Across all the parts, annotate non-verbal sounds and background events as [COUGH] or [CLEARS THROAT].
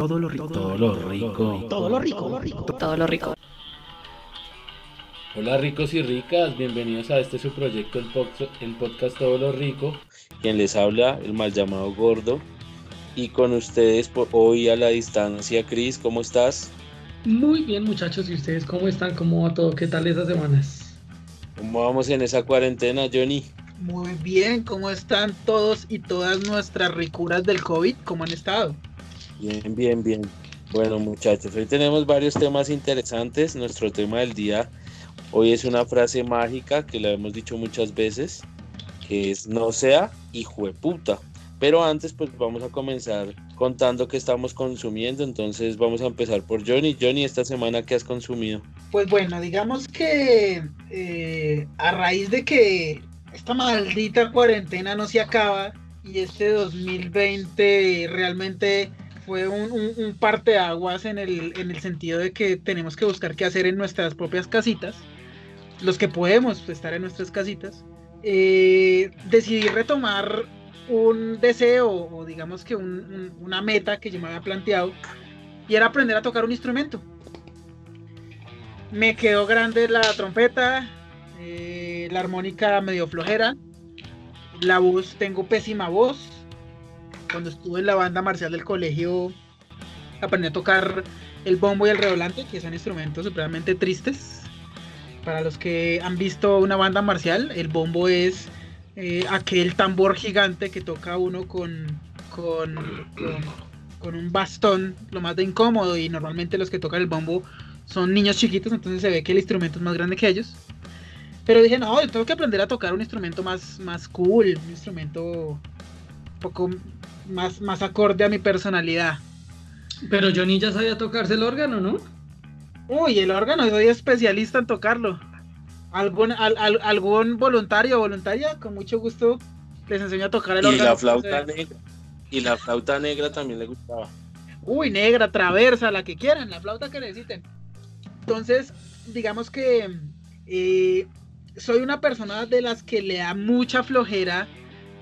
Todo lo rico. Todo lo rico. Todo lo rico. Todo lo rico. Todo lo rico. Hola ricos y ricas, bienvenidos a este su proyecto, el, podcast Todo lo Rico. Quien les habla, el mal llamado Gordo. Y con ustedes por hoy a la distancia, Cris, ¿cómo estás? Muy bien muchachos, ¿y ustedes cómo están? ¿Cómo va todo? ¿Qué tal esas semanas? ¿Cómo vamos en esa cuarentena, Johnny? Muy bien, ¿cómo están todos y todas nuestras ricuras del COVID? ¿Cómo han estado? Bien, bien, bien. Bueno, muchachos, hoy tenemos varios temas interesantes. Nuestro tema del día hoy es una frase mágica que la hemos dicho muchas veces, que es no sea hijo de puta. Pero antes, pues vamos a comenzar contando qué estamos consumiendo. Entonces, vamos a empezar por Johnny. Johnny, esta semana, ¿qué has consumido? Pues bueno, digamos que eh, a raíz de que esta maldita cuarentena no se acaba y este 2020 realmente fue un, un, parteaguas en el, en el sentido de que tenemos que buscar qué hacer en nuestras propias casitas, los que podemos estar en nuestras casitas. Eh, decidí retomar un deseo o digamos que una meta que yo me había planteado y era aprender a tocar un instrumento. Me quedó grande la trompeta, eh, la armónica medio flojera, la voz, tengo pésima voz, cuando estuve en la banda marcial del colegio, aprendí a tocar el bombo y el redolante, que son instrumentos supremamente tristes. Para los que han visto una banda marcial, el bombo es eh, aquel tambor gigante que toca uno con, con, con, un bastón, lo más de incómodo, y normalmente los que tocan el bombo son niños chiquitos, entonces se ve que el instrumento es más grande que ellos. Pero dije, no, tengo que aprender a tocar un instrumento más, más cool, un instrumento un poco más, más acorde a mi personalidad. Pero Johnny ya sabía tocarse el órgano, ¿no? Uy, el órgano, soy especialista en tocarlo. Algún, algún voluntario o voluntaria, con mucho gusto, les enseño a tocar el órgano. Y la flauta negra. Y la flauta negra también le gustaba. Uy, negra, traversa, la que quieran, la flauta que necesiten. Entonces, digamos que eh, soy una persona de las que le da mucha flojera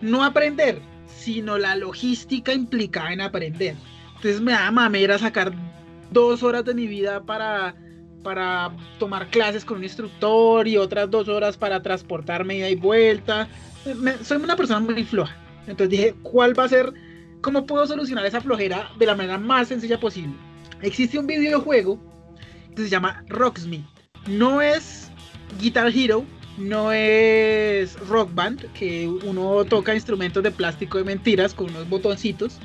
no aprender, sino la logística implicada en aprender. Entonces me da mamera sacar dos horas de mi vida para, para tomar clases con un instructor y otras dos horas para transportarme ida y vuelta. soy una persona muy floja. Entonces dije, ¿cuál va a ser? ¿Cómo puedo solucionar esa flojera de la manera más sencilla posible? Existe un videojuego que se llama Rocksmith. No es Guitar Hero, no es rock band, que uno toca instrumentos de plástico de mentiras con unos botoncitos,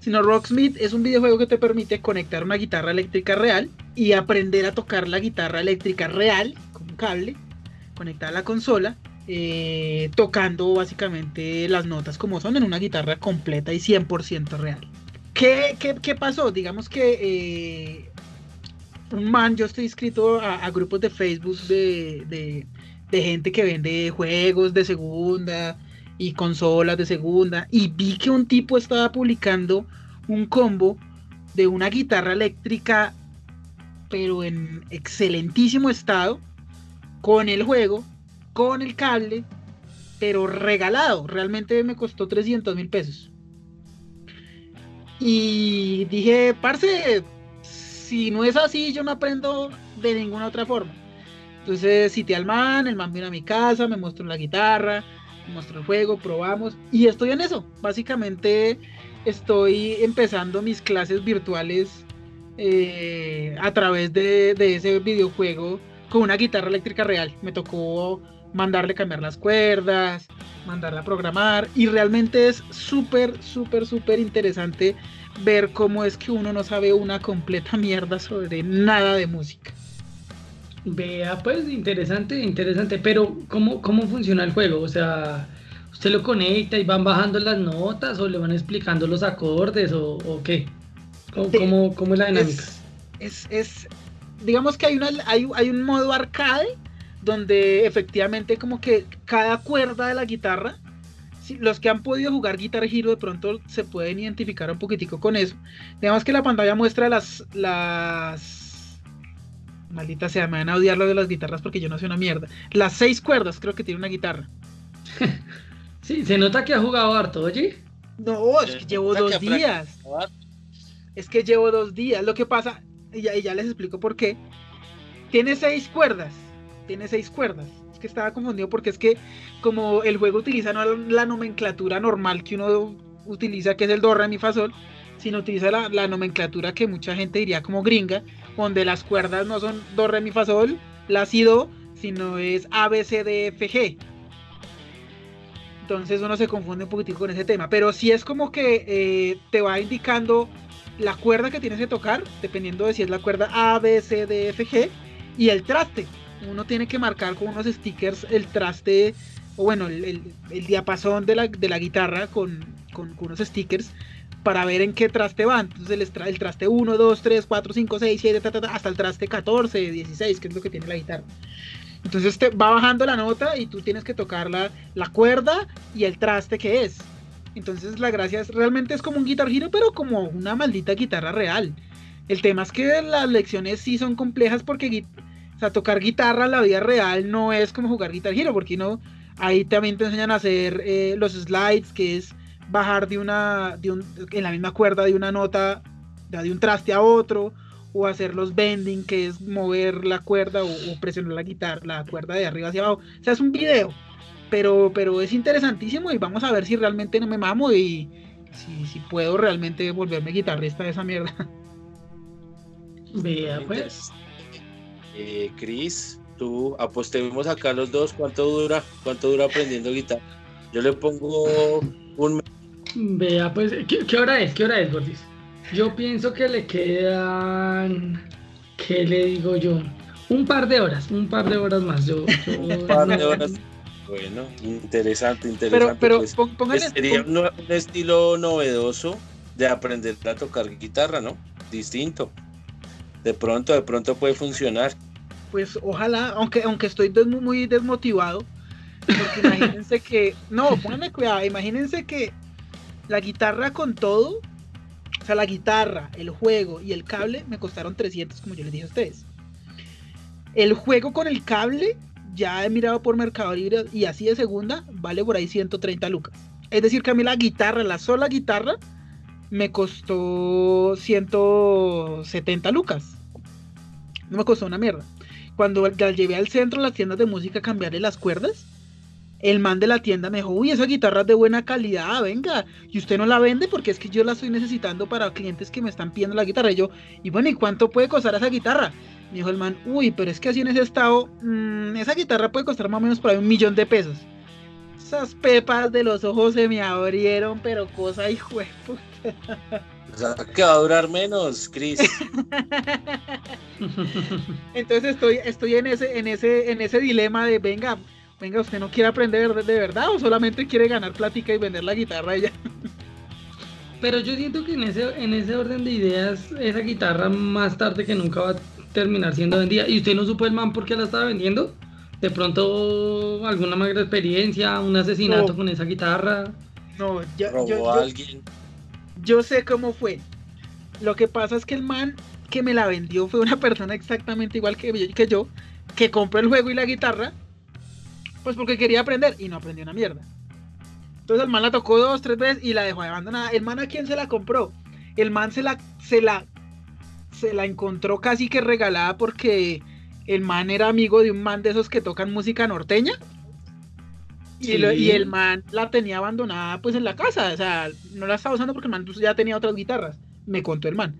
sino Rocksmith es un videojuego que te permite conectar una guitarra eléctrica real y aprender a tocar la guitarra eléctrica real con un cable, conectar a la consola, eh, tocando básicamente las notas como son en una guitarra completa y 100% real. ¿Qué, ¿Qué, pasó? Digamos que eh, un man, yo estoy inscrito a, grupos de Facebook de gente que vende juegos de segunda y consolas de segunda y vi que un tipo estaba publicando un combo de una guitarra eléctrica pero en excelentísimo estado con el juego, con el cable, pero regalado. Realmente me costó 300 mil pesos. Y dije, parce, si no es así, yo no aprendo de ninguna otra forma. Entonces cité al man, el man vino a mi casa, me mostró la guitarra, me mostró el juego, probamos y estoy en eso. Básicamente estoy empezando mis clases virtuales eh, a través de, ese videojuego con una guitarra eléctrica real. Me tocó mandarle cambiar las cuerdas, mandarla a programar y realmente es súper, súper, súper interesante ver cómo es que uno no sabe una completa [LAUGHS] mierda sobre nada de música. Vea, pues interesante, interesante, pero ¿cómo, ¿cómo funciona el juego? O sea, ¿usted lo conecta y van bajando las notas o le van explicando los acordes o, qué? ¿Cómo, cómo, es la dinámica? Es, es, digamos que hay, una, hay, hay un modo arcade donde efectivamente como que cada cuerda de la guitarra los que han podido jugar Guitar Hero de pronto se pueden identificar un poquitico con eso. Digamos que la pantalla muestra las, las Maldita sea, me van a odiar lo de las guitarras porque yo no sé una mierda. Las seis cuerdas creo que tiene una guitarra. [LAUGHS] sí, se nota que ha jugado harto, oye. No, es que llevo dos días. es que llevo dos días. Lo que pasa, y ya, y ya les explico por qué. Tiene seis cuerdas. Tiene seis cuerdas. Es que estaba confundido porque es que como el juego utiliza no la nomenclatura normal que uno utiliza, que es el do, re, mi, fa, sol, sino utiliza la, la nomenclatura que mucha gente diría como gringa, donde las cuerdas no son do, re, mi, fa, sol, la, si, do, sino es A, B, C, D, F, G. Entonces uno se confunde un poquitico con ese tema. Pero sí es como que eh, te va indicando la cuerda que tienes que tocar, dependiendo de si es la cuerda A, B, C, D, F, G, y el traste. Uno tiene que marcar con unos stickers el traste, o bueno, el, el, diapasón de la, de la guitarra con, con, unos stickers para ver en qué traste van. Entonces el, el traste 1, 2, 3, 4, 5, 6, 7, ta, ta, ta, hasta el traste 14, 16, que es lo que tiene la guitarra. Entonces te va bajando la nota y tú tienes que tocar la, la cuerda y el traste que es. Entonces la gracia es realmente es como un Guitar Hero, pero como una maldita guitarra real. El tema es que las lecciones sí son complejas porque o sea, tocar guitarra en la vida real no es como jugar Guitar Hero, porque no, ahí también te enseñan a hacer eh, los slides, que es bajar de una, de un, en la misma cuerda de una nota, de un traste a otro, o hacer los bending, que es mover la cuerda o, o, presionar la guitarra, la cuerda de arriba hacia abajo. O sea, es un video, pero, pero es interesantísimo y vamos a ver si realmente no me mamo y si, si puedo realmente volverme guitarrista de esa mierda. [LAUGHS] Vea, pues. Eh, Chris, tú apostemos acá los dos, ¿cuánto dura? ¿Cuánto dura aprendiendo guitarra? Yo le pongo. Vea, pues, ¿qué, qué hora es? ¿Qué hora es, Gordis? Yo pienso que le quedan, ¿qué le digo yo? Un par de horas, un par de horas más. Yo, yo [LAUGHS] un par de horas. Bueno, interesante, interesante. Pero, pero pues, póngale, sería un, un, estilo novedoso de aprender a tocar guitarra, ¿no? Distinto. De pronto, de pronto puede funcionar. Pues ojalá, aunque, aunque estoy des muy desmotivado, porque imagínense que, no, pónganme cuidado, imagínense que la guitarra con todo o sea, la guitarra, el juego y el cable me costaron 300, como yo les dije a ustedes. El juego con el cable, ya he mirado por Mercado Libre y así de segunda, vale por ahí 130 lucas. Es decir, que a mí la guitarra, la sola guitarra, me costó 170 lucas. No me costó una mierda. Cuando la llevé al centro, las tiendas de música, cambiarle las cuerdas, el man de la tienda me dijo, uy, esa guitarra es de buena calidad, venga, y usted no la vende porque es que yo la estoy necesitando para clientes que me están pidiendo la guitarra. Y yo, y bueno, ¿y cuánto puede costar esa guitarra? Me dijo el man, uy, pero es que así en ese estado, mmm, esa guitarra puede costar más o menos por ahí un millón de pesos. Esas pepas de los ojos se me abrieron, pero cosa hijo de puta. O sea, que va a durar menos, Chris. [LAUGHS] Entonces estoy, estoy en ese, en ese, en ese dilema de venga, venga, ¿usted no quiere aprender de, de verdad o solamente quiere ganar plática y vender la guitarra ya? [LAUGHS] Pero yo siento que en ese, en ese orden de ideas, esa guitarra más tarde que nunca va a terminar siendo vendida. ¿Y usted no supo el man por qué la estaba vendiendo? De pronto alguna mala experiencia, un asesinato No. con esa guitarra. No, yo, Robó yo, a yo, alguien. yo sé cómo fue. Lo que pasa es que el man que me la vendió fue una persona exactamente igual que yo, que yo, que compró el juego y la guitarra, pues porque quería aprender y no aprendió una mierda. Entonces el man la tocó dos, tres veces y la dejó abandonada. El man a quién se la compró? El man se la, se la, se la encontró casi que regalada porque el man era amigo de un man de esos que tocan música norteña. Y, Sí. lo- y el man la tenía abandonada pues en la casa, o sea, no la estaba usando porque el man ya tenía otras guitarras, me contó el man.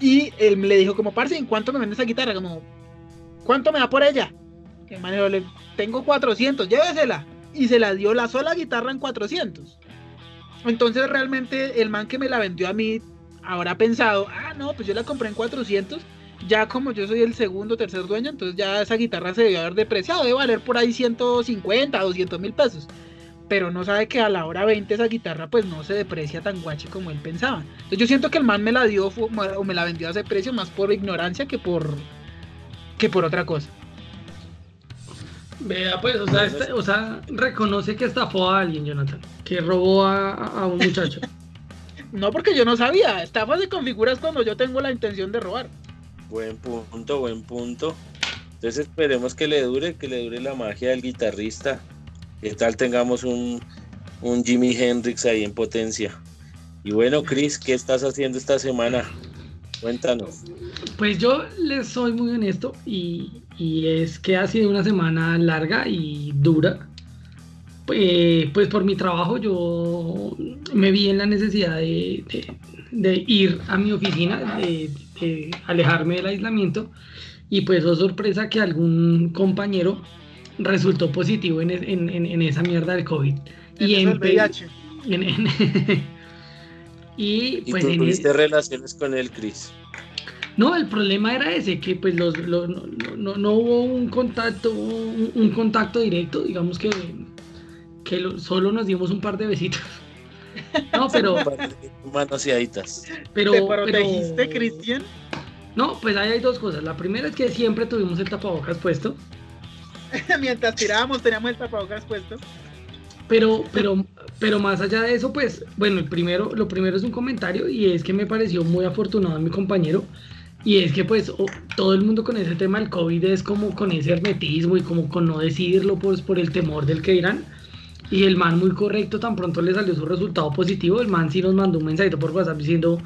Y él le dijo como, parce, ¿en cuánto me vende esa guitarra? Como, ¿cuánto me da por ella? El man "Le- tengo 400, llévesela. Y se la dio la sola guitarra en 400. Entonces realmente el man que me la vendió a mí habrá pensado, ah, no, pues yo la compré en 400. Ya como yo soy el segundo tercer dueño, entonces ya esa guitarra se debió haber depreciado, debe valer por ahí 150, 200 mil pesos. Pero no sabe que a la hora 20 esa guitarra pues no se deprecia tan guache como él pensaba. Entonces yo siento que el man me la dio o me la vendió a ese precio más por ignorancia que por que por otra cosa. Vea, pues, o sea, esta- o sea, reconoce que estafó a alguien, Jonathan. Que robó a, a un muchacho. [LAUGHS] No porque yo no sabía, estafa se configura es cuando yo tengo la intención de robar. Buen punto, buen punto. Entonces esperemos que le dure, que le dure la magia del guitarrista. ¿Qué tal tengamos un, un Jimi Hendrix ahí en potencia? Y bueno, Cris, ¿qué estás haciendo esta semana? Cuéntanos. Pues yo les soy muy honesto y, y es que ha sido una semana larga y dura. Eh, pues por mi trabajo yo me vi en la necesidad de, de- de ir a mi oficina, de, de alejarme del aislamiento y pues oh sorpresa que algún compañero resultó positivo en, es- en- en- en esa mierda del COVID. Y el en- en- [LAUGHS] y ¿Y pues tú en, tuviste relaciones con él, Cris? No, el problema era ese, que pues los, los- no, no- no- no hubo un contacto, un, un contacto directo, digamos que, que lo- solo nos dimos un par de besitos. [LAUGHS] No, pero, Manoseaditas. pero, ¿Te pero- protegiste, Cristian? No, pues ahí hay dos cosas. La primera es que siempre tuvimos el tapabocas puesto, [LAUGHS] Mientras tirábamos teníamos el tapabocas puesto. pero, pero, pero más allá de eso, pues, bueno, el primero, lo primero es un comentario y es que me pareció muy afortunado mi compañero. Y es que pues todo el mundo con ese tema del COVID es como con ese hermetismo y como con no decidirlo pues por el temor del que dirán. Y el man muy correcto, tan pronto le salió su resultado positivo, el man sí nos mandó un mensajito por WhatsApp diciendo,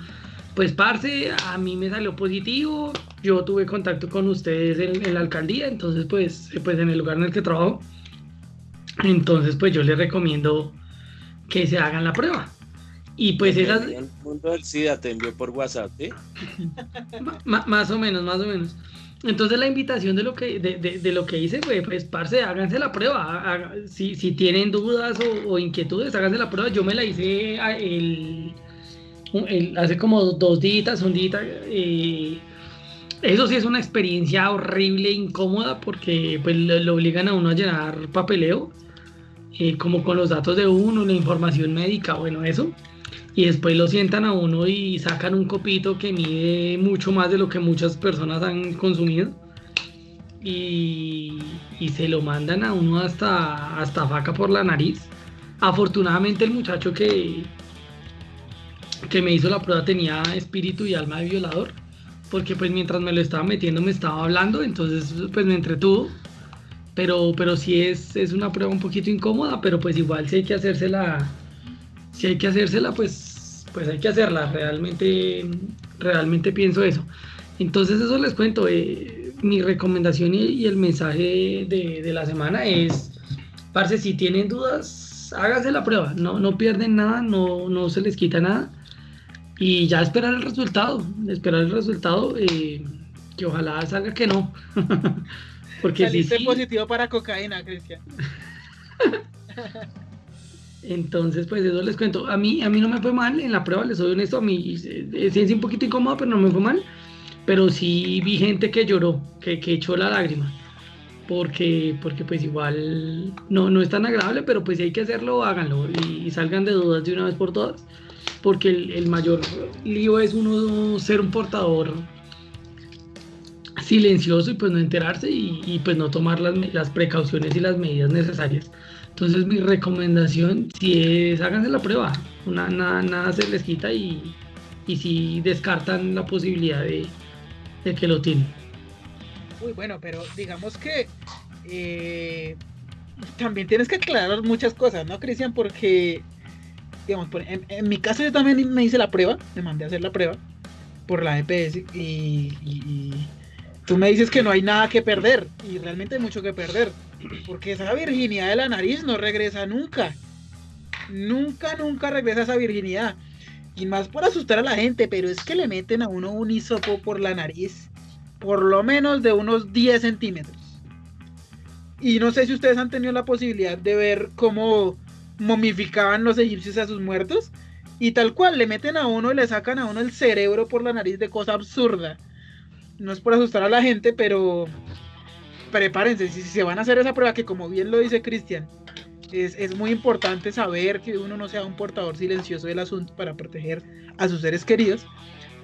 pues parce, a mí me salió positivo, yo tuve contacto con ustedes en, en la alcaldía, entonces pues, pues en el lugar en el que trabajo, entonces pues yo les recomiendo que se hagan la prueba. Y pues esas, mundo SIDA te envió por WhatsApp, [LAUGHS] ma- más o menos, más o menos. Entonces la invitación de lo que, de, de- lo que hice fue, pues, parce, háganse la prueba. si, si tienen dudas o, inquietudes, háganse la prueba. Yo me la hice a- el, hace como dos días, un día. eh, eso sí es una experiencia horrible, incómoda, porque pues lo, lo obligan a uno a llenar papeleo, eh, como con los datos de uno, la información médica, bueno, eso y después lo sientan a uno y sacan un copito que mide mucho más de lo que muchas personas han consumido y, y se lo mandan a uno hasta, hasta faca por la nariz. Afortunadamente el muchacho que, que me hizo la prueba tenía espíritu y alma de violador, porque pues mientras me lo estaba metiendo me estaba hablando, entonces pues me entretuvo. Pero, pero sí es, es una prueba un poquito incómoda, pero pues igual si hay que hacérsela si hay que hacérsela, pues, pues hay que hacerla. Realmente, realmente pienso eso. Entonces eso les cuento. eh, mi recomendación y, y el mensaje de, de la semana es, parce, si tienen dudas, háganse la prueba. No, no pierden nada, no, no se les quita nada. Y ya esperar el resultado. Esperar el resultado. eh, que ojalá salga que no. [LAUGHS] Porque Saliste sí, positivo para cocaína, Cristian. [LAUGHS] Entonces, pues eso les cuento. A mí, a mí no me fue mal en la prueba, les soy honesto. A mí eh, eh, sí es un poquito incómodo, pero no me fue mal. Pero sí vi gente que lloró, que, que echó la lágrima. Porque, porque pues igual no, no es tan agradable, pero pues si hay que hacerlo, háganlo. Y, salgan de dudas de una vez por todas. Porque el, mayor lío es uno ser un portador silencioso y pues no enterarse y, y, pues no tomar las, las precauciones y las medidas necesarias. Entonces mi recomendación si es háganse la prueba, Una- nada, nada se les quita y, y si descartan la posibilidad de, de que lo tienen. Uy, bueno, pero digamos que eh, también tienes que aclarar muchas cosas, ¿no, Cristian? Porque, digamos, en, mi caso yo también me hice la prueba, me mandé a hacer la prueba por la EPS y tú me dices que no hay nada que perder y realmente hay mucho que perder, porque esa virginidad de la nariz no regresa nunca. Nunca, nunca regresa esa virginidad. Y más por asustar a la gente, pero es que le meten a uno un hisopo por la nariz por lo menos de unos 10 centímetros. Y no sé si ustedes han tenido la posibilidad de ver cómo momificaban los egipcios a sus muertos. Y tal cual, le meten a uno y le sacan a uno el cerebro por la nariz de cosa absurda. No es por asustar a la gente, pero prepárense, si se van a hacer esa prueba, que como bien lo dice Cristian, es, es muy importante saber que uno no sea un portador silencioso del asunto para proteger a sus seres queridos.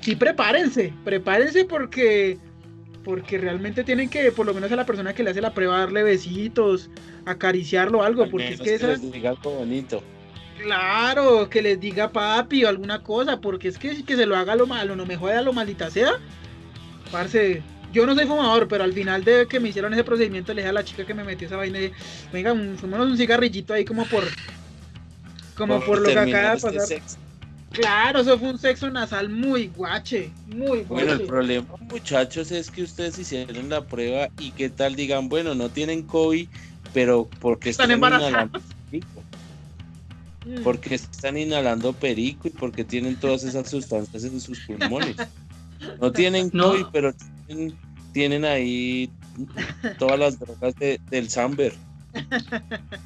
Sí, prepárense, prepárense porque porque realmente tienen que, por lo menos a la persona que le hace la prueba, darle besitos, acariciarlo algo, Al porque es que esa, les diga algo bonito. claro, que les diga papi o alguna cosa, porque es que, que se lo haga lo malo, no me joda lo maldita sea. Parce, yo no soy fumador, pero al final de que me hicieron ese procedimiento, le dije a la chica que me metió esa vaina, de, venga, un- fumémonos un cigarrillito ahí como por, como por lo que acaba de este pasar. Claro, eso fue un sexo nasal muy guache, muy Bueno, el guache. problema, muchachos, es que ustedes hicieron la prueba y qué tal digan, bueno, no tienen COVID, pero porque Están están, embarazados. inhalando perico, Mm. porque están inhalando perico y porque tienen todas esas sustancias en sus pulmones. [LAUGHS] No tienen No. COVID, pero tienen, tienen ahí todas las drogas de- del Samber. [LAUGHS]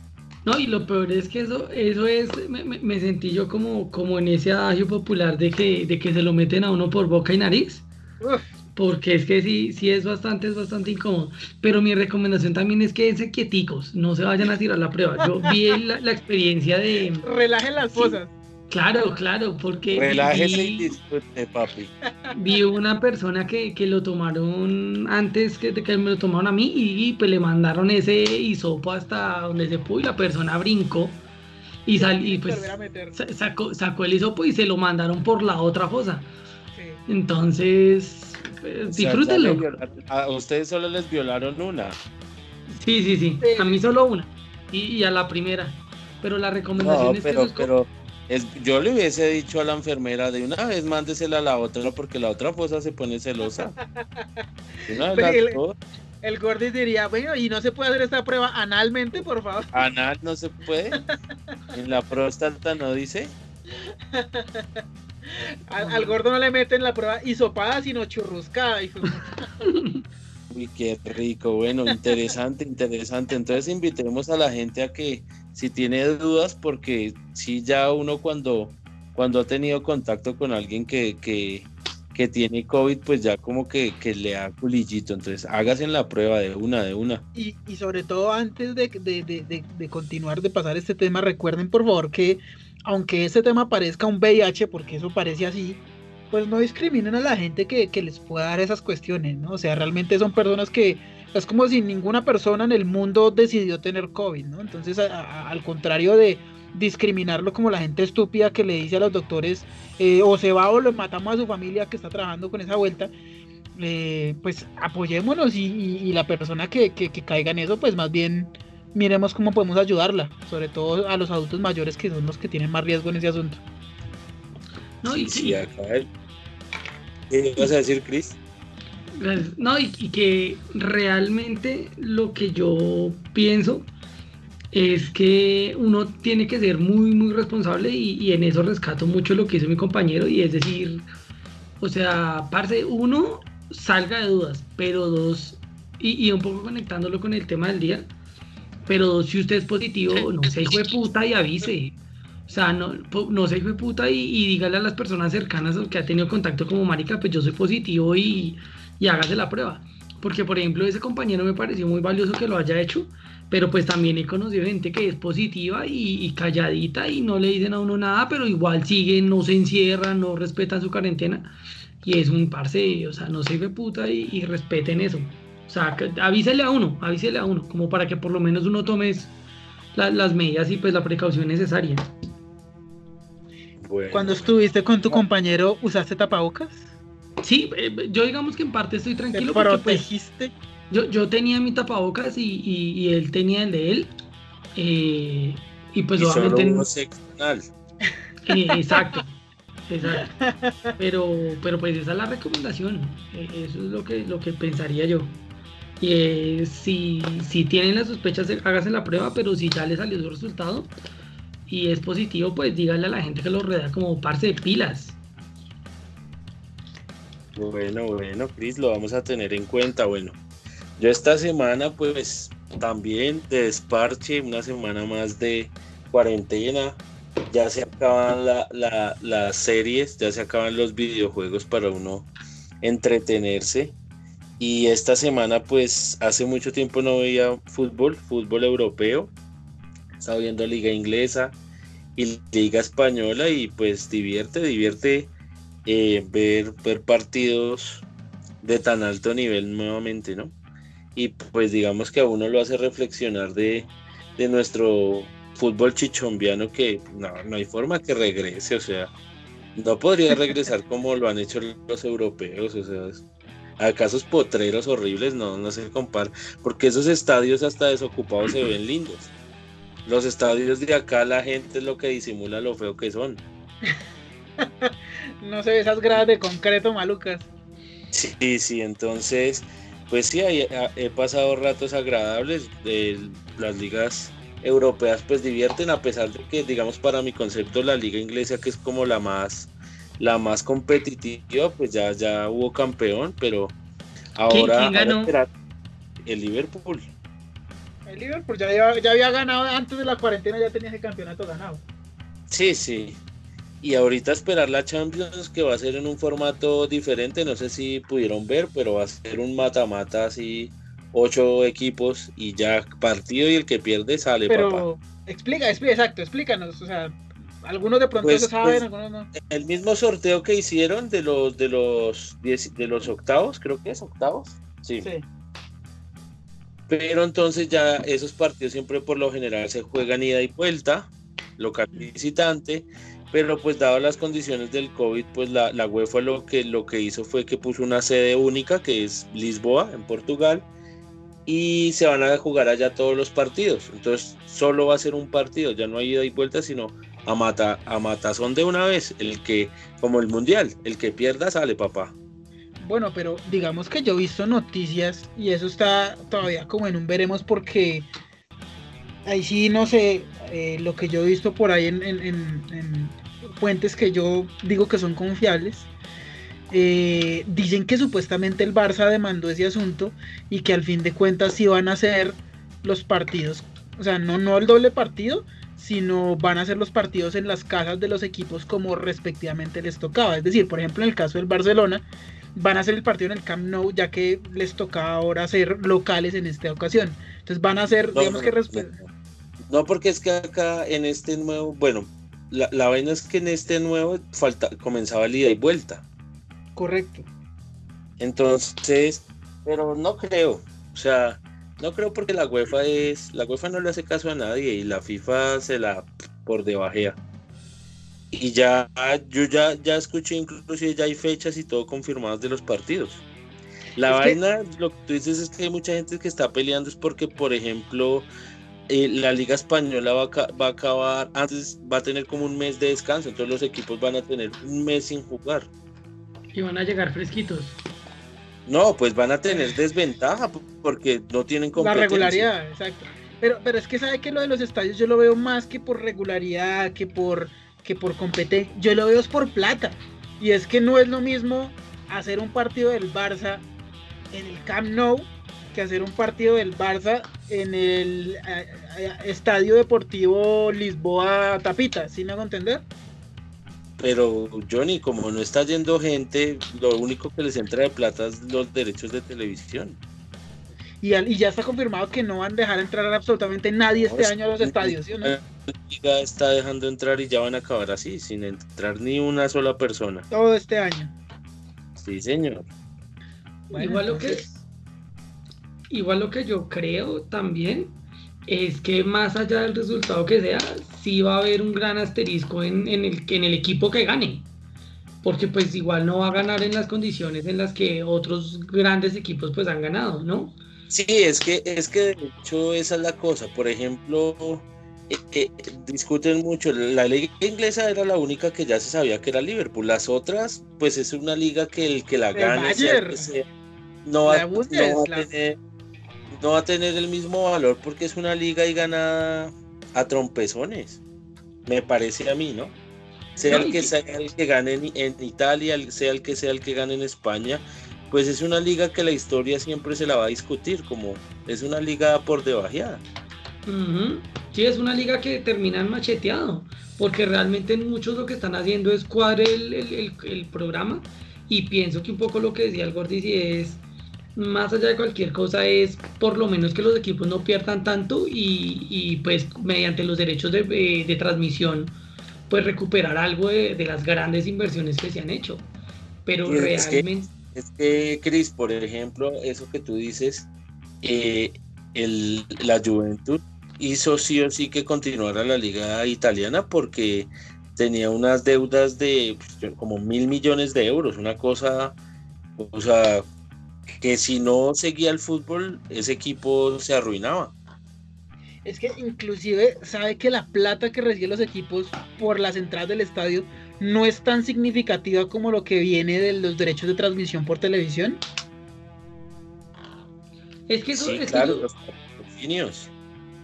No, y lo peor es que eso, eso es, me, me- sentí yo como, como en ese adagio popular de que, de que se lo meten a uno por boca y nariz. Uf, Porque es que sí, sí es bastante, es bastante incómodo. Pero mi recomendación también es que quédense quieticos, no se vayan a tirar la prueba. Yo vi la, la experiencia de. relajen las Sí. cosas. Claro, claro, porque Relájese y vi, disfrute, papi. [LAUGHS] vi una persona que, que lo tomaron antes que, de que me lo tomaron a mí y, pues le mandaron ese hisopo hasta donde se pudo y la persona brincó y, sal, y pues sacó, sacó el hisopo y se lo mandaron por la otra fosa. Sí. Entonces, pues, O sea, ya disfrútenlo. A ustedes solo les violaron una. Sí, sí, sí. Sí. A mí solo una. Y, y a la primera. Pero la recomendación No, es que pero, co- pero es, yo le hubiese dicho a la enfermera de una vez mándesela a la otra porque la otra fosa se pone celosa. Una vez el-. El Gordis diría, bueno, y no se puede hacer esta prueba analmente, por favor. Anal no se puede. [LAUGHS] En la próstata no dice. Al, al gordo no le meten la prueba hisopada, sino churruscada. Uy, qué rico. Bueno, interesante, interesante. Entonces invitemos a la gente a que si tiene dudas, porque si ya uno cuando, cuando ha tenido contacto con alguien que, que, que tiene COVID, pues ya como que, que le da culillito. Entonces hágase la prueba de una, de una. Y, y sobre todo antes de, de- de- de- de continuar de pasar este tema, recuerden por favor que aunque este tema parezca un VIH, porque eso parece así, pues no discriminen a la gente que, que les pueda dar esas cuestiones, ¿no? O sea, realmente son personas que es como si ninguna persona en el mundo decidió tener COVID, ¿no? Entonces, a- a- al contrario de discriminarlo como la gente estúpida que le dice a los doctores eh, o se va o lo matamos a su familia que está trabajando con esa vuelta, eh, pues apoyémonos y, y- y la persona que, que- que caiga en eso, pues más bien miremos cómo podemos ayudarla, sobre todo a los adultos mayores que son los que tienen más riesgo en ese asunto. No, y, Sí, acá. ¿Qué ibas a decir, Chris? Gracias. No, y, y que realmente lo que yo pienso es que uno tiene que ser muy, muy responsable y, y en eso rescato mucho lo que hizo mi compañero y es decir, o sea, parce, uno, salga de dudas, pero dos, y, y un poco conectándolo con el tema del día, pero dos, si usted es positivo, no sea hijo de puta y avise. O sea, no, no sea hijo de puta y, y dígale a las personas cercanas que ha tenido contacto como marica, pues yo soy positivo y, y hágase la prueba. Porque, por ejemplo, ese compañero me pareció muy valioso que lo haya hecho, pero pues también he conocido gente que es positiva y, y calladita y no le dicen a uno nada, pero igual siguen, no se encierran, no respetan su cuarentena. Y es un parce, o sea, no se ve puta y, y respeten eso. O sea, que- avísele a uno, avísele a uno, como para que por lo menos uno tome la- las medidas y pues la precaución necesaria. Bueno, Cuando estuviste con tu compañero, ¿usaste tapabocas? Sí, eh, yo digamos que en parte estoy ¿Te tranquilo porque pues? Yo, yo tenía mi tapabocas y, y- y él tenía el de él. eh, y pues y obviamente. anal. [LAUGHS] eh, exacto. Exacto. Pero, pero pues esa es la recomendación. eh, eso es lo que, lo que pensaría yo. Y eh, si, si tienen las sospechas, eh, hágase la prueba, pero si ya le salió su resultado y es positivo, pues dígale a la gente que lo rodea como parce de pilas. Bueno, bueno, Cris, lo vamos a tener en cuenta. Bueno, yo esta semana, pues también de desparche, una semana más de cuarentena. Ya se acaban la- la- las series, ya se acaban los videojuegos para uno entretenerse. Y esta semana, pues hace mucho tiempo no veía fútbol, fútbol europeo. Estaba viendo liga inglesa y liga española y pues divierte, divierte eh, ver, ver partidos de tan alto nivel nuevamente, ¿no? Y pues digamos que a uno lo hace reflexionar de, de nuestro fútbol chichombiano que no, no hay forma que regrese, o sea, no podría regresar [LAUGHS] como lo han hecho los europeos, o sea, es- a casos potreros horribles no, no se compara, porque esos estadios hasta desocupados se ven lindos. Los estadios de acá la gente es lo que disimula lo feo que son. [LAUGHS] no se ve esas gradas de concreto malucas. Sí, sí, entonces, pues sí, he pasado ratos agradables. De las ligas europeas pues divierten a pesar de que digamos para mi concepto la liga inglesa que es como la más la más competitiva pues ya ya hubo campeón pero ahora, el Liverpool el Liverpool ya, ya, había ganado antes de la cuarentena ya tenía ese campeonato ganado sí sí y ahorita esperar la Champions que va a ser en un formato diferente no sé si pudieron ver pero va a ser un mata-mata así ocho equipos y ya partido y el que pierde sale, Pero explica, explica, exacto, explícanos, o sea, algunos de pronto pues, se saben, pues, algunos no. El mismo sorteo que hicieron de los de los de los octavos, creo que es octavos. Sí. sí. Pero entonces ya esos partidos siempre por lo general se juegan ida y vuelta, local visitante, pero pues dado las condiciones del COVID, pues la, la UEFA lo que, lo que hizo fue que puso una sede única que es Lisboa, en Portugal, y se van a jugar allá todos los partidos. Entonces solo va a ser un partido, ya no hay ida y vuelta, sino a mata a matazón de una vez, el que como el mundial, el que pierda sale, papá. Bueno, pero digamos que yo he visto noticias y eso está todavía como en un veremos porque ahí sí no sé eh, lo que yo he visto por ahí en, en fuentes que yo digo que son confiables eh, dicen que supuestamente el Barça demandó ese asunto y que al fin de cuentas sí van a ser los partidos, o sea, no, no el doble partido, sino van a ser los partidos en las casas de los equipos como respectivamente les tocaba. Es decir, por ejemplo, en el caso del Barcelona, van a hacer el partido en el Camp Nou, ya que les toca ahora ser locales en esta ocasión. Entonces van a ser, digamos que... No, porque es que acá en este nuevo, bueno, la, la vaina es que en este nuevo falta, comenzaba el ida y vuelta. Correcto. Entonces, pero no creo. O sea, no creo porque la UEFA es. La UEFA no le hace caso a nadie y la FIFA se la por debajea. Y ya, yo ya, ya escuché inclusive ya hay fechas y todo confirmadas de los partidos. La vaina, lo que tú dices es que hay mucha gente que está peleando es porque, por ejemplo, eh, la Liga Española va va a acabar, antes va a tener como un mes de descanso, entonces los equipos van a tener un mes sin jugar. Y van a llegar fresquitos. No, pues van a tener desventaja porque no tienen competencia. La regularidad, exacto. Pero, pero es que sabe que lo de los estadios yo lo veo más que por regularidad, que por, que por competencia. Yo lo veo es por plata. Y es que no es lo mismo hacer un partido del Barça en el Camp Nou que hacer un partido del Barça en el eh, eh, Estadio Deportivo Lisboa Tapita, ¿sí me hago entender? Pero Johnny, como no está yendo gente, lo único que les entra de plata es los derechos de televisión. Y, ya está confirmado que no van a dejar entrar absolutamente nadie este año a los estadios, ¿sí o no? La liga está dejando entrar y ya van a acabar así, sin entrar ni una sola persona. Todo este año. Sí, señor. igual, lo que, igual lo que yo creo también es que más allá del resultado que sea, sí va a haber un gran asterisco en, el, en el equipo que gane. Porque pues igual no va a ganar en las condiciones en las que otros grandes equipos pues han ganado, ¿no? Sí, es que, es que de hecho esa es la cosa. Por ejemplo, eh, eh, discuten mucho. La liga inglesa era la única que ya se sabía que era Liverpool. Las otras, pues es una liga que el que la gane, no, va, no va a tener no va a tener el mismo valor porque es una liga y gana a trompezones. Me parece a mí, ¿no? Sea el que sea el que gane en, Italia, sea el que sea el que gane en España, pues es una liga que la historia siempre se la va a discutir, como es una liga por debajeada. Sí, es una liga que termina en macheteado, porque realmente muchos lo que están haciendo es cuadrar el, programa y pienso que un poco lo que decía el Gordis es más allá de cualquier cosa es por lo menos que los equipos no pierdan tanto y, pues mediante los derechos de, eh, transmisión pues recuperar algo de, las grandes inversiones que se han hecho. Pero realmente... Es que, Chris, por ejemplo, eso que tú dices, eh, el, la Juventud hizo sí o sí que continuara la liga italiana porque tenía unas deudas de pues, como mil millones de euros, una cosa, o sea, que si no seguía el fútbol, ese equipo se arruinaba. Es que inclusive sabe que la plata que reciben los equipos por las entradas del estadio no es tan significativa como lo que viene de los derechos de transmisión por televisión. Es que eso Sí, es que claro, los patrocinios.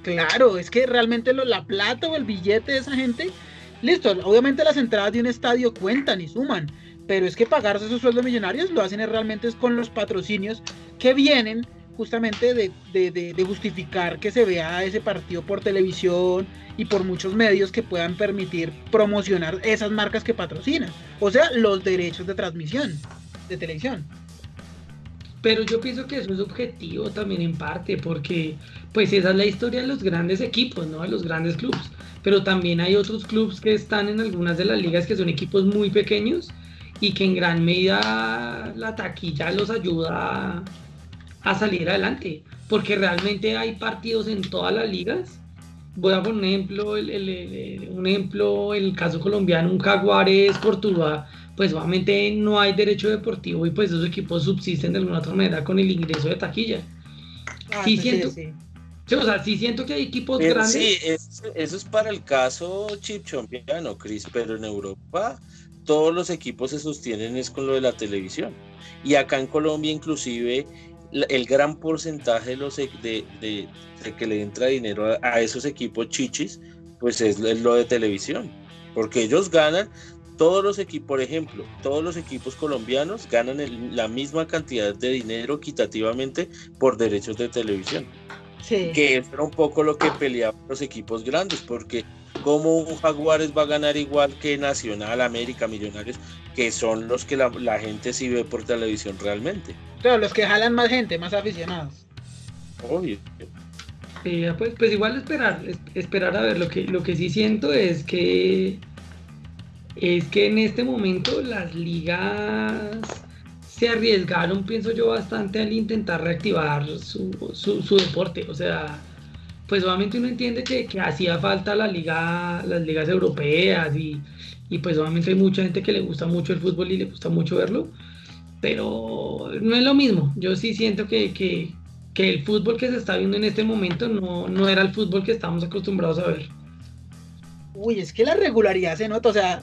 Claro, es que realmente lo- la plata o el billete de esa gente, listo, obviamente las entradas de un estadio cuentan y suman, pero es que pagarse esos sueldos millonarios lo hacen realmente es con los patrocinios que vienen justamente de, de- de- de justificar que se vea ese partido por televisión y por muchos medios que puedan permitir promocionar esas marcas que patrocinan, o sea, los derechos de transmisión de televisión. Pero yo pienso que eso es objetivo también en parte, porque pues esa es la historia de los grandes equipos, ¿no? De los grandes clubes. Pero también hay otros clubes que están en algunas de las ligas que son equipos muy pequeños y que en gran medida la taquilla los ayuda a, salir adelante. Porque realmente hay partidos en todas las ligas. Voy a poner un ejemplo, el, el- el- un ejemplo, el caso colombiano, un Jaguares Portugal pues obviamente no hay derecho deportivo y pues esos equipos subsisten de alguna otra manera con el ingreso de taquilla. Ah, Sí, sí, siento- sí. Sí, o sea, sí siento que hay equipos Pero grandes. sí, es- eso es para el caso chipchompiano, Chris, pero en Europa todos los equipos se sostienen es con lo de la televisión. Y acá en Colombia inclusive el gran porcentaje de, los, e- de, de- de que le entra dinero a, a esos equipos chichis, pues es, es lo de televisión. Porque ellos ganan, todos los equipos, por ejemplo, todos los equipos colombianos ganan el- la misma cantidad de dinero equitativamente por derechos de televisión Sí. que era un poco lo que peleaban los equipos grandes, porque como un Jaguares va a ganar igual que Nacional, América, Millonarios, que son los que la, la gente sí ve por televisión realmente. Claro, los que jalan más gente, más aficionados. Obvio. Eh, pues, pues igual esperar, es- esperar a ver. Lo que, lo que sí siento es que es que en este momento las ligas se arriesgaron, pienso yo, bastante al intentar reactivar su, su, su deporte. O sea, pues obviamente uno entiende que, que hacía falta la liga, las ligas europeas y, y pues obviamente hay mucha gente que le gusta mucho el fútbol y le gusta mucho verlo, pero no es lo mismo. Yo sí siento que, que, que el fútbol que se está viendo en este momento no, no era el fútbol que estamos acostumbrados a ver. Uy, es que la regularidad se nota, o sea,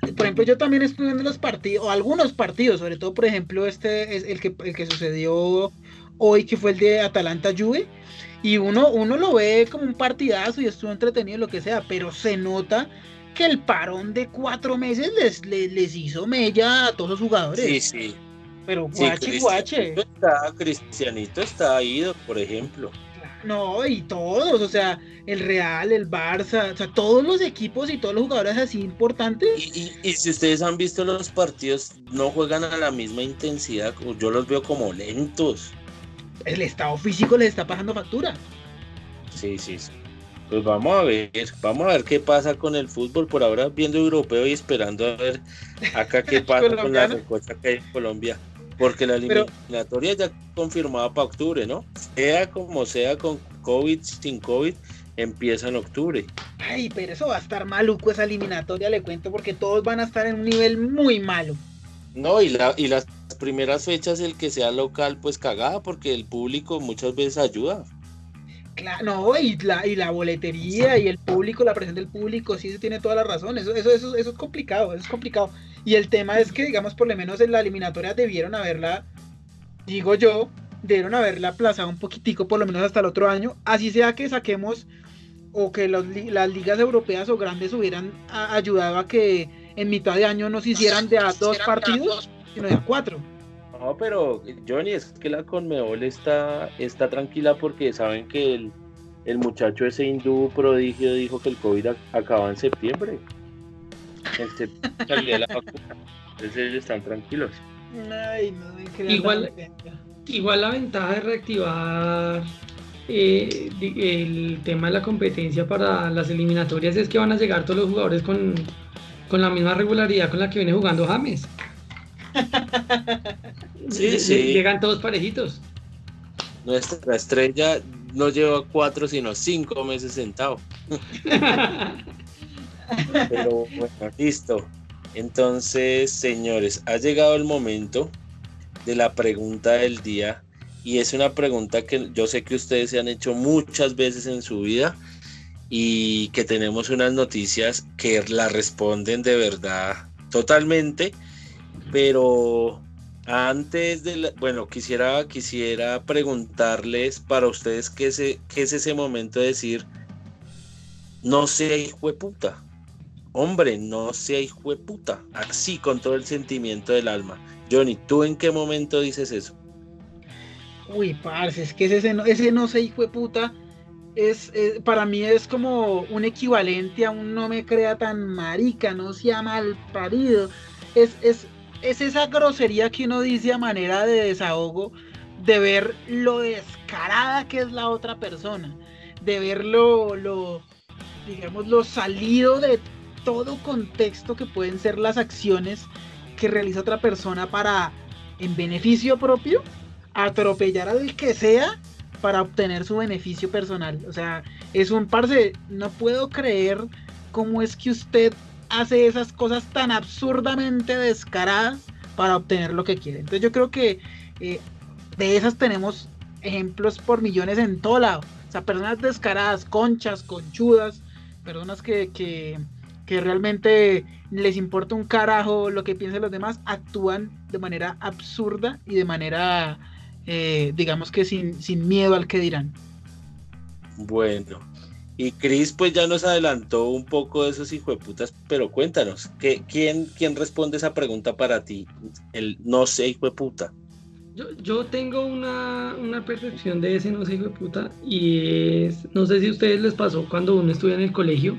por ejemplo, yo también estuve viendo los partidos, algunos partidos, sobre todo, por ejemplo, este es el que, el que sucedió hoy, que fue el de Atalanta Juve, y uno, uno lo ve como un partidazo y estuvo entretenido, lo que sea, pero se nota que el parón de cuatro meses les, les, les hizo mella a todos los jugadores. Sí, sí. Pero sí guache, guache. Está, Cristianito está ido, por ejemplo. No, y todos, o sea, el Real, el Barça, o sea, todos los equipos y todos los jugadores así importantes. Y, y- y si ustedes han visto los partidos, no juegan a la misma intensidad, yo los veo como lentos. El estado físico les está pasando factura. Sí, sí, sí. Pues vamos a ver, vamos a ver qué pasa con el fútbol. Por ahora viendo europeo y esperando a ver acá qué [LAUGHS] pasa con la recocha que hay en Colombia. Porque la Pero- eliminatoria ya confirmada para octubre, ¿no? Sea como sea, con COVID, sin COVID, empieza en octubre. Ay, pero eso va a estar maluco esa eliminatoria, le cuento, porque todos van a estar en un nivel muy malo. No, y, la, y las primeras fechas, el que sea local, pues cagada, porque el público muchas veces ayuda. Claro, no, y la, y la boletería y el público, la presión del público, sí, eso tiene toda la razón. Eso, eso, eso, eso es complicado, eso es complicado. Y el tema es que, digamos, por lo menos en la eliminatoria debieron haberla, digo yo, debieron haberla aplazado un poquitico, por lo menos hasta el otro año. Así sea que saquemos o que los las ligas europeas o grandes hubieran ayudado a que en mitad de año no se hicieran de a dos partidos, sino de a cuatro. No, pero Johnny, es que la Conmebol está, está tranquila porque saben que el, el muchacho ese hindú prodigio dijo que el COVID ac- acaba en septiembre. En septiembre [LAUGHS] salía la vacuna. Entonces ellos están tranquilos. Ay, no Igual- la. Igual la ventaja de reactivar eh, el tema de la competencia para las eliminatorias es que van a llegar todos los jugadores con, con la misma regularidad con la que viene jugando James. [LAUGHS] Sí, sí. Llegan todos parejitos. Nuestra estrella no lleva cuatro, sino cinco meses sentado. [LAUGHS] Pero bueno, listo. Entonces, señores, ha llegado el momento de la pregunta del día. Y es una pregunta que yo sé que ustedes se han hecho muchas veces en su vida. Y que tenemos unas noticias que la responden de verdad totalmente, pero antes de la, bueno, quisiera, quisiera preguntarles para ustedes qué es, qué es ese momento de decir, no sea hijo de puta. Hombre, no sea hijo de puta. Así, con todo el sentimiento del alma. Johnny, ¿tú en qué momento dices eso? Uy, parce, es que ese no, ese no sé hijo de puta. Es, para mí es como un equivalente a un no me crea tan marica, no sea mal parido. Es, es, es esa grosería que uno dice a manera de desahogo, de ver lo descarada que es la otra persona, de ver lo, lo digamos, lo salido de todo contexto que pueden ser las acciones que realiza otra persona para, en beneficio propio, atropellar al que sea para obtener su beneficio personal. O sea, es un parce, no puedo creer cómo es que usted hace esas cosas tan absurdamente descaradas para obtener lo que quiere. Entonces yo creo que eh, de esas tenemos ejemplos por millones en todo lado. O sea, personas descaradas, conchas, conchudas, personas que, que, que realmente les importa un carajo lo que piensen los demás, actúan de manera absurda y de manera, eh, digamos que sin, sin miedo al que dirán. Bueno, y Chris pues ya nos adelantó un poco de esos hijueputas, pero cuéntanos, ¿qué, quién, ¿quién responde esa pregunta para ti? El no sé hijueputa. Yo, yo tengo una, una, percepción de ese no sé hijueputa y es, no sé si a ustedes les pasó cuando uno estudia en el colegio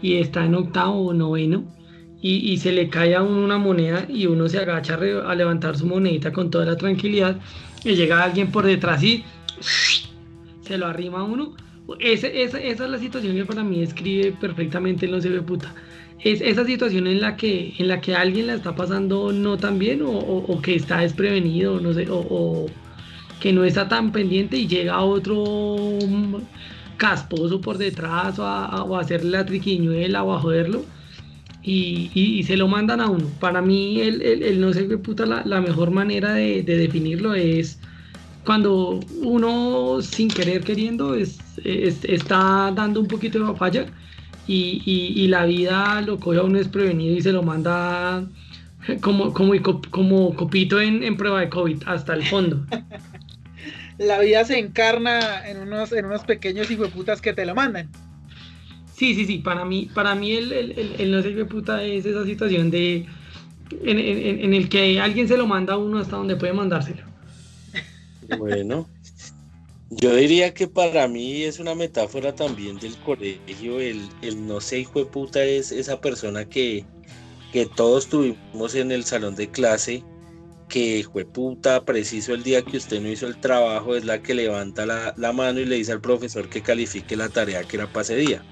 y está en octavo o noveno y, y se le cae a uno una moneda y uno se agacha a, a levantar su monedita con toda la tranquilidad y llega alguien por detrás y se lo arrima a uno ese, esa, esa, es la situación que para mí describe perfectamente el no ve puta. Es esa situación en la que, en la que alguien la está pasando no tan bien o, que está desprevenido, no sé, o, que no está tan pendiente y llega otro casposo por detrás o a, a hacerle la triquiñuela o a joderlo. Y, y, y, se lo mandan a uno. Para mí, el, el, el no se ve puta, la, la mejor manera de, de definirlo es cuando uno sin querer queriendo es, es, está dando un poquito de papaya y, y, y, la vida lo coge a uno desprevenido y se lo manda como, como, como copito en, en prueba de COVID hasta el fondo. [LAUGHS] la vida se encarna en unos, en unos pequeños hijueputas que te lo mandan. Sí, sí, sí, para mí, para mí el, el, el, no ser puta es esa situación de en, en, el que alguien se lo manda a uno hasta donde puede mandárselo. Bueno, yo diría que para mí es una metáfora también del colegio. El, no sé, hijo de puta, es esa persona que, que todos tuvimos en el salón de clase. Que hijo de puta, preciso el día que usted no hizo el trabajo, es la que levanta la, la mano y le dice al profesor que califique la tarea que era para ese día.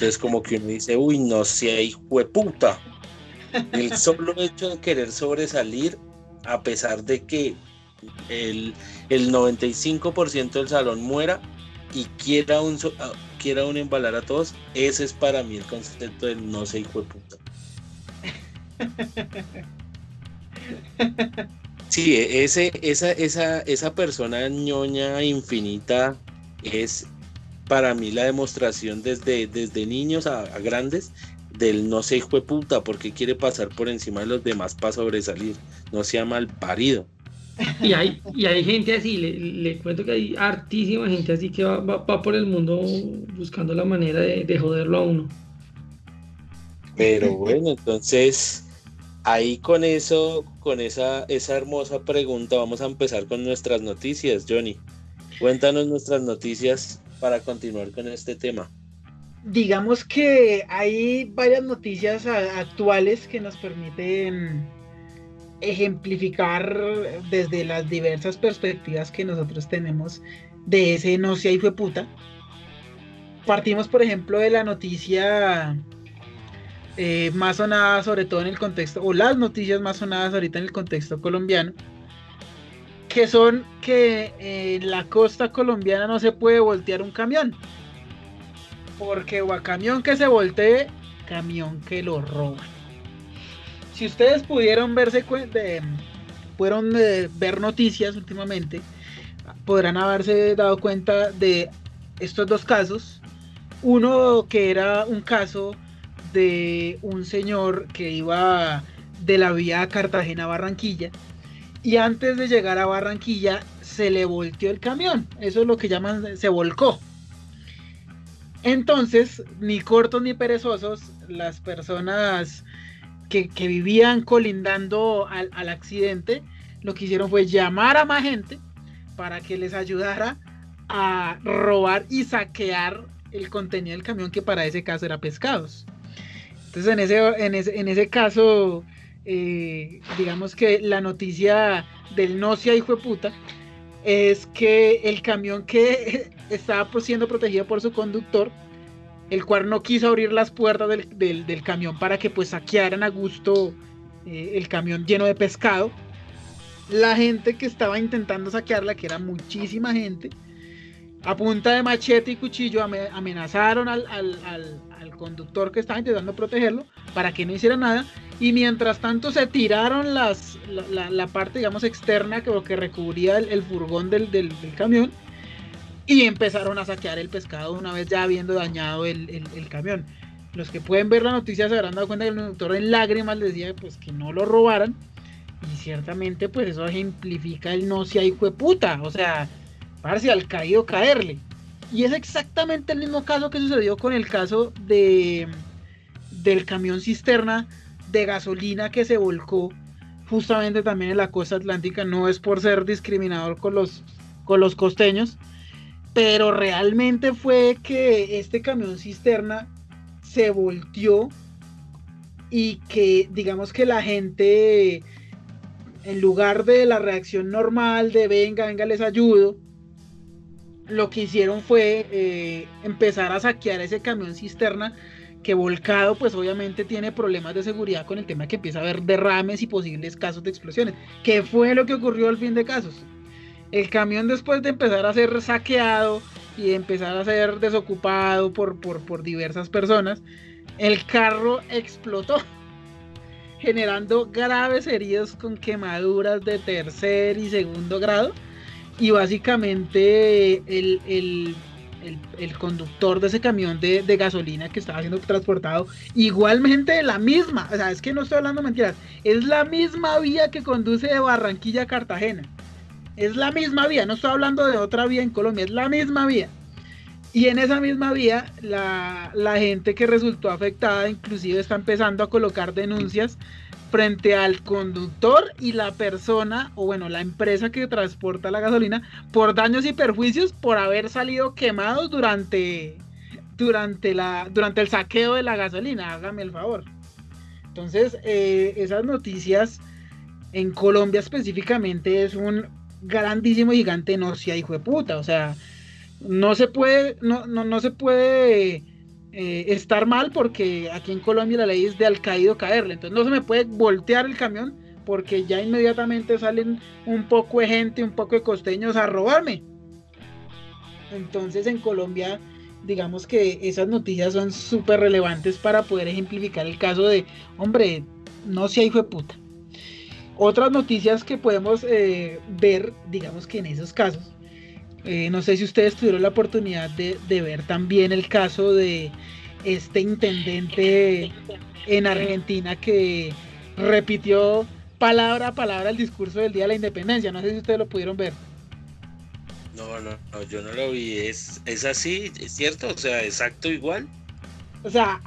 Entonces, como que uno dice, uy, no sé, hijo de puta. El [LAUGHS] solo hecho de querer sobresalir, a pesar de que el, el 95% del salón muera y quiera un, quiera un embalar a todos, ese es para mí el concepto del no sé hijo de puta. Sí, ese, esa, esa, esa persona ñoña infinita es para mí la demostración desde, desde niños a, a grandes del no sé hijo de puta, porque quiere pasar por encima de los demás para sobresalir, no sea mal parido. Y hay, y hay gente así, le, le, cuento que hay hartísima gente así que va, va, va por el mundo buscando la manera de, de, joderlo a uno. Pero bueno, entonces ahí con eso, con esa, esa hermosa pregunta, vamos a empezar con nuestras noticias, Johnny. Cuéntanos nuestras noticias para continuar con este tema. Digamos que hay varias noticias actuales que nos permiten ejemplificar desde las diversas perspectivas que nosotros tenemos de ese no hijo de puta. Partimos, por ejemplo, de la noticia eh, más sonada, sobre todo en el contexto, o las noticias más sonadas ahorita en el contexto colombiano, que son que en la costa colombiana no se puede voltear un camión. Porque o a camión que se voltee, camión que lo roban si ustedes pudieron verse de, de, ver noticias últimamente, podrán haberse dado cuenta de estos dos casos Uno que era un caso de un señor que iba de la vía Cartagena a Barranquilla y antes de llegar a Barranquilla se le volteó el camión. Eso es lo que llaman, se volcó. Entonces, ni cortos ni perezosos, las personas que, vivían colindando al, al, accidente, lo que hicieron fue llamar a más gente para que les ayudara a robar y saquear el contenido del camión, que para ese caso era pescados. Entonces, en ese, en ese, en ese caso, eh, digamos que la noticia del no sea hijo de puta es que el camión que [LAUGHS] estaba siendo protegido por su conductor, el cual no quiso abrir las puertas del, camión para que pues saquearan a gusto eh, el camión lleno de pescado. La gente que estaba intentando saquearla, que era muchísima gente, a punta de machete y cuchillo amenazaron al, conductor que estaba intentando protegerlo para que no hiciera nada y mientras tanto se tiraron las, la, parte digamos externa que, que recubría el, furgón del, del, camión y empezaron a saquear el pescado una vez ya habiendo dañado el, camión. Los que pueden ver la noticia se habrán dado cuenta que el conductor en lágrimas decía pues que no lo robaran y ciertamente pues eso ejemplifica el no hijo de puta, o sea, parece al caído caerle. Y es exactamente el mismo caso que sucedió con el caso de del camión cisterna de gasolina que se volcó justamente también en la costa atlántica. No es por ser discriminador con los, con los costeños, pero realmente fue que este camión cisterna se volteó y que digamos que la gente en lugar de la reacción normal de venga, venga, les ayudo, lo que hicieron fue eh, empezar a saquear ese camión cisterna que volcado pues obviamente tiene problemas de seguridad con el tema que empieza a haber derrames y posibles casos de explosiones. ¿Qué fue lo que ocurrió al fin de casos? El camión después de empezar a ser saqueado y empezar a ser desocupado por, por, por diversas personas, el carro explotó [LAUGHS] generando graves heridos con quemaduras de tercer y segundo grado y básicamente el, el, conductor de ese camión de, gasolina que estaba siendo transportado, igualmente la misma, o sea, es que no estoy hablando mentiras, es la misma vía que conduce de Barranquilla a Cartagena. Es la misma vía, no estoy hablando de otra vía en Colombia, es la misma vía. Y en esa misma vía, la, la gente que resultó afectada inclusive está empezando a colocar denuncias frente al conductor y la persona, o bueno, la empresa que transporta la gasolina, por daños y perjuicios por haber salido quemados durante, durante, la, durante el saqueo de la gasolina. Hágame el favor. Entonces, eh, esas noticias en Colombia específicamente es un grandísimo gigante no sea hijo de puta. O sea, no se puede, no, no, no se puede eh, estar mal porque aquí en Colombia la ley es de al caído caerle. Entonces no se me puede voltear el camión porque ya inmediatamente salen un poco de gente, un poco de costeños a robarme. Entonces en Colombia, digamos que esas noticias son súper relevantes para poder ejemplificar el caso de, hombre, no sea hijo de puta. Otras noticias que podemos eh, ver, digamos que en esos casos, eh, no sé si ustedes tuvieron la oportunidad de, ver también el caso de este intendente en Argentina que repitió palabra a palabra el discurso del Día de la Independencia. No sé si ustedes lo pudieron ver. No, no, no yo no lo vi. ¿Es, es así? ¿Es cierto? O sea, exacto igual. O sea,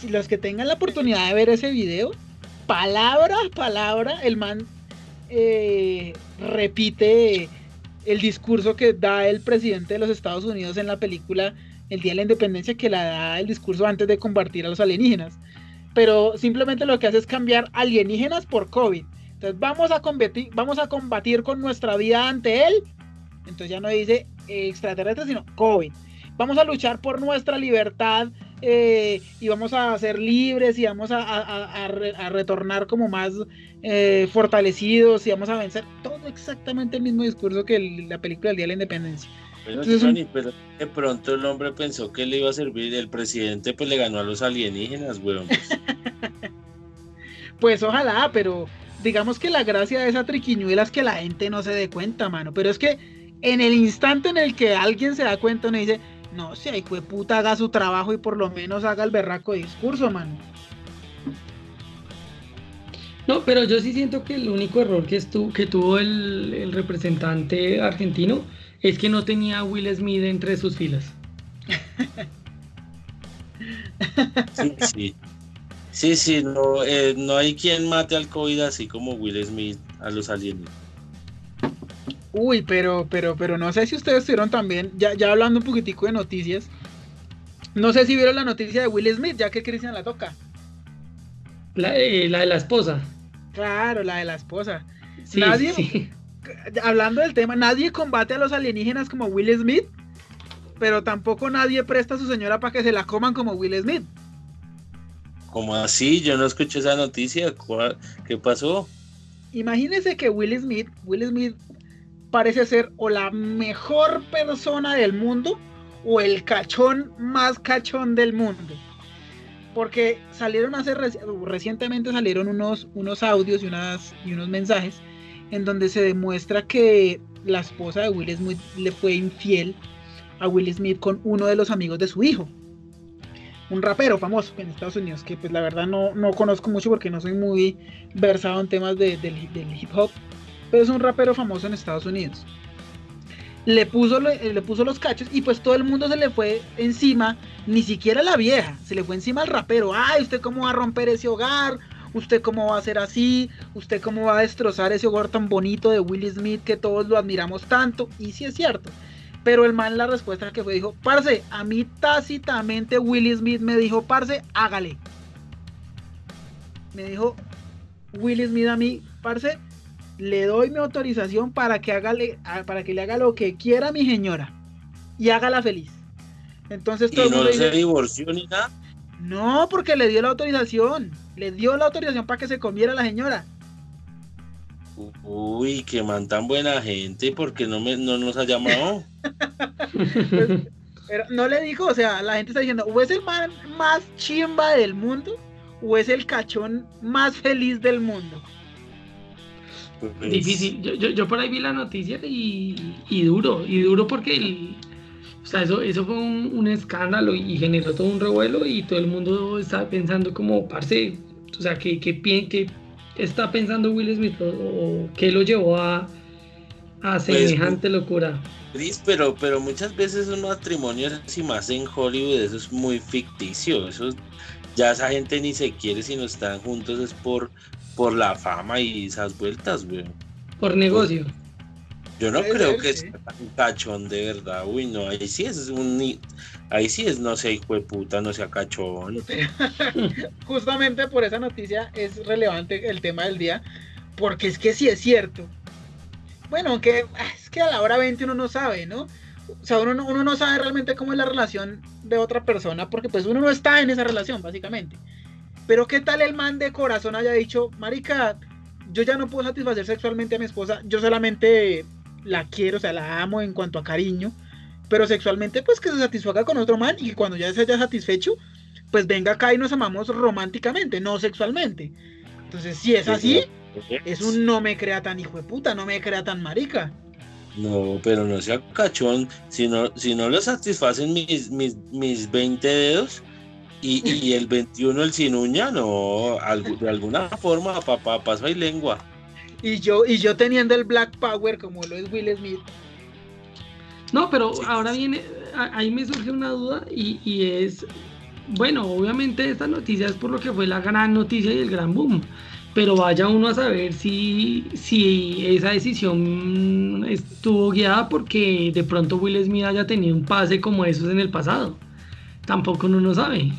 si los que tengan la oportunidad de ver ese video, palabra a palabra, el man eh, repite el discurso que da el presidente de los Estados Unidos en la película El Día de la Independencia, que la da el discurso antes de combatir a los alienígenas. Pero simplemente lo que hace es cambiar alienígenas por COVID. Entonces vamos a combatir, vamos a combatir con nuestra vida ante él. Entonces ya no dice extraterrestre, sino COVID. Vamos a luchar por nuestra libertad eh, y vamos a ser libres y vamos a, retornar como más eh, fortalecidos y vamos a vencer todo exactamente el mismo discurso que la película del Día de la Independencia. Pero, pero de pronto el hombre pensó que le iba a servir, el presidente pues le ganó a los alienígenas, weón. Pues. [LAUGHS] pues ojalá, pero digamos que la gracia de esa triquiñuela es que la gente no se dé cuenta, mano. Pero es que en el instante en el que alguien se da cuenta, uno dice, No, si hay puta haga su trabajo y por lo menos haga el berraco discurso, mano. No, pero yo sí siento que el único error que, estuvo, que tuvo el, el representante argentino es que no tenía a Will Smith entre sus filas. Sí, sí. Sí, sí, no, eh, no hay quien mate al COVID así como Will Smith a los alienígenas. Uy, pero, pero, pero no sé si ustedes estuvieron también, ya, ya hablando un poquitico de noticias. No sé si vieron la noticia de Will Smith, ya que Cristian la toca. La, eh, la de la esposa. Claro, la de la esposa. Sí, Nadie- sí. [LAUGHS] Hablando del tema, nadie combate a los alienígenas como Will Smith, pero tampoco nadie presta a su señora para que se la coman como Will Smith. Como así? Yo no escuché esa noticia. ¿Cuál- ¿Qué pasó? Imagínense que Will Smith, Will Smith parece ser o la mejor persona del mundo o el cachón más cachón del mundo. Porque salieron hace reci- recientemente salieron unos, unos audios y, unas, y unos mensajes en donde se demuestra que la esposa de Will Smith le fue infiel a Will Smith con uno de los amigos de su hijo. Un rapero famoso en Estados Unidos, que pues la verdad no, no conozco mucho porque no soy muy versado en temas de- del hip hop, pero es un rapero famoso en Estados Unidos. Le puso, lo- le puso los cachos y pues todo el mundo se le fue encima, ni siquiera la vieja, se le fue encima al rapero. Ay, ¿usted cómo va a romper ese hogar? ¿Usted cómo va a ser así? ¿Usted cómo va a destrozar ese hogar tan bonito de Will Smith que todos lo admiramos tanto? Y sí es cierto. Pero el man la respuesta que fue dijo, parce, a mí tácitamente Will Smith me dijo, parce, hágale. Me dijo Will Smith a mí, parce, le doy mi autorización para que, hágale, a- para que le haga lo que quiera a mi señora y hágala feliz. Entonces todo ¿Y el mundo no se divorció ni nada? no, porque le dio la autorización. Le dio la autorización para que se comiera la señora. Uy, qué man tan buena gente, porque no, me, no nos ha llamado? Pues, [LAUGHS] [LAUGHS] pero no le dijo, o sea, la gente está diciendo, o es el man más chimba del mundo, o es el cachón más feliz del mundo. Pues, Difícil. Yo, yo, yo por ahí vi la noticia y, y duro, y duro porque el, o sea, eso, eso fue un, un escándalo y generó todo un revuelo y todo el mundo estaba pensando como, parce, o sea, ¿qué, qué, qué está pensando Will Smith o, o qué lo llevó a, a semejante locura? Cris, pero, pero muchas veces un matrimonio, si más en Hollywood, eso es muy ficticio. Eso ya esa gente ni se quiere si no están juntos, es por, por la fama y esas vueltas, güey. Por negocio. Yo no creo que sí. sea tan cachón de verdad. Uy, no, ahí sí es un. ni- Ahí sí es, no sé, hijo de puta, no sea cachón. [LAUGHS] Justamente por esa noticia es relevante el tema del día, porque es que sí es cierto. Bueno, aunque ah, es que a la hora 20 uno no sabe, ¿no? O sea, uno no, uno no sabe realmente cómo es la relación de otra persona, porque pues uno no está en esa relación, básicamente. Pero qué tal el man de corazón haya dicho, marica, yo ya no puedo satisfacer sexualmente a mi esposa, yo solamente la quiero, o sea, la amo en cuanto a cariño, pero sexualmente pues que se satisfaga con otro man y que cuando ya se haya satisfecho, pues venga acá y nos amamos románticamente, no sexualmente. Entonces, si es así, es un no me crea tan hijo de puta, no me crea tan marica. No, pero no sea cachón. Si no, si no lo satisfacen mis, mis, mis 20 dedos y, y el 21 el sin uña, no. de alguna forma, papá, paso y lengua. Y yo, y yo teniendo el Black Power como lo es Will Smith. No, pero Sí, ahora viene, ahí me surge una duda y, y es, bueno, obviamente esta noticia es por lo que fue la gran noticia y el gran boom, pero vaya uno a saber si, si esa decisión estuvo guiada porque de pronto Will Smith haya tenido un pase como esos en el pasado. Tampoco uno no sabe.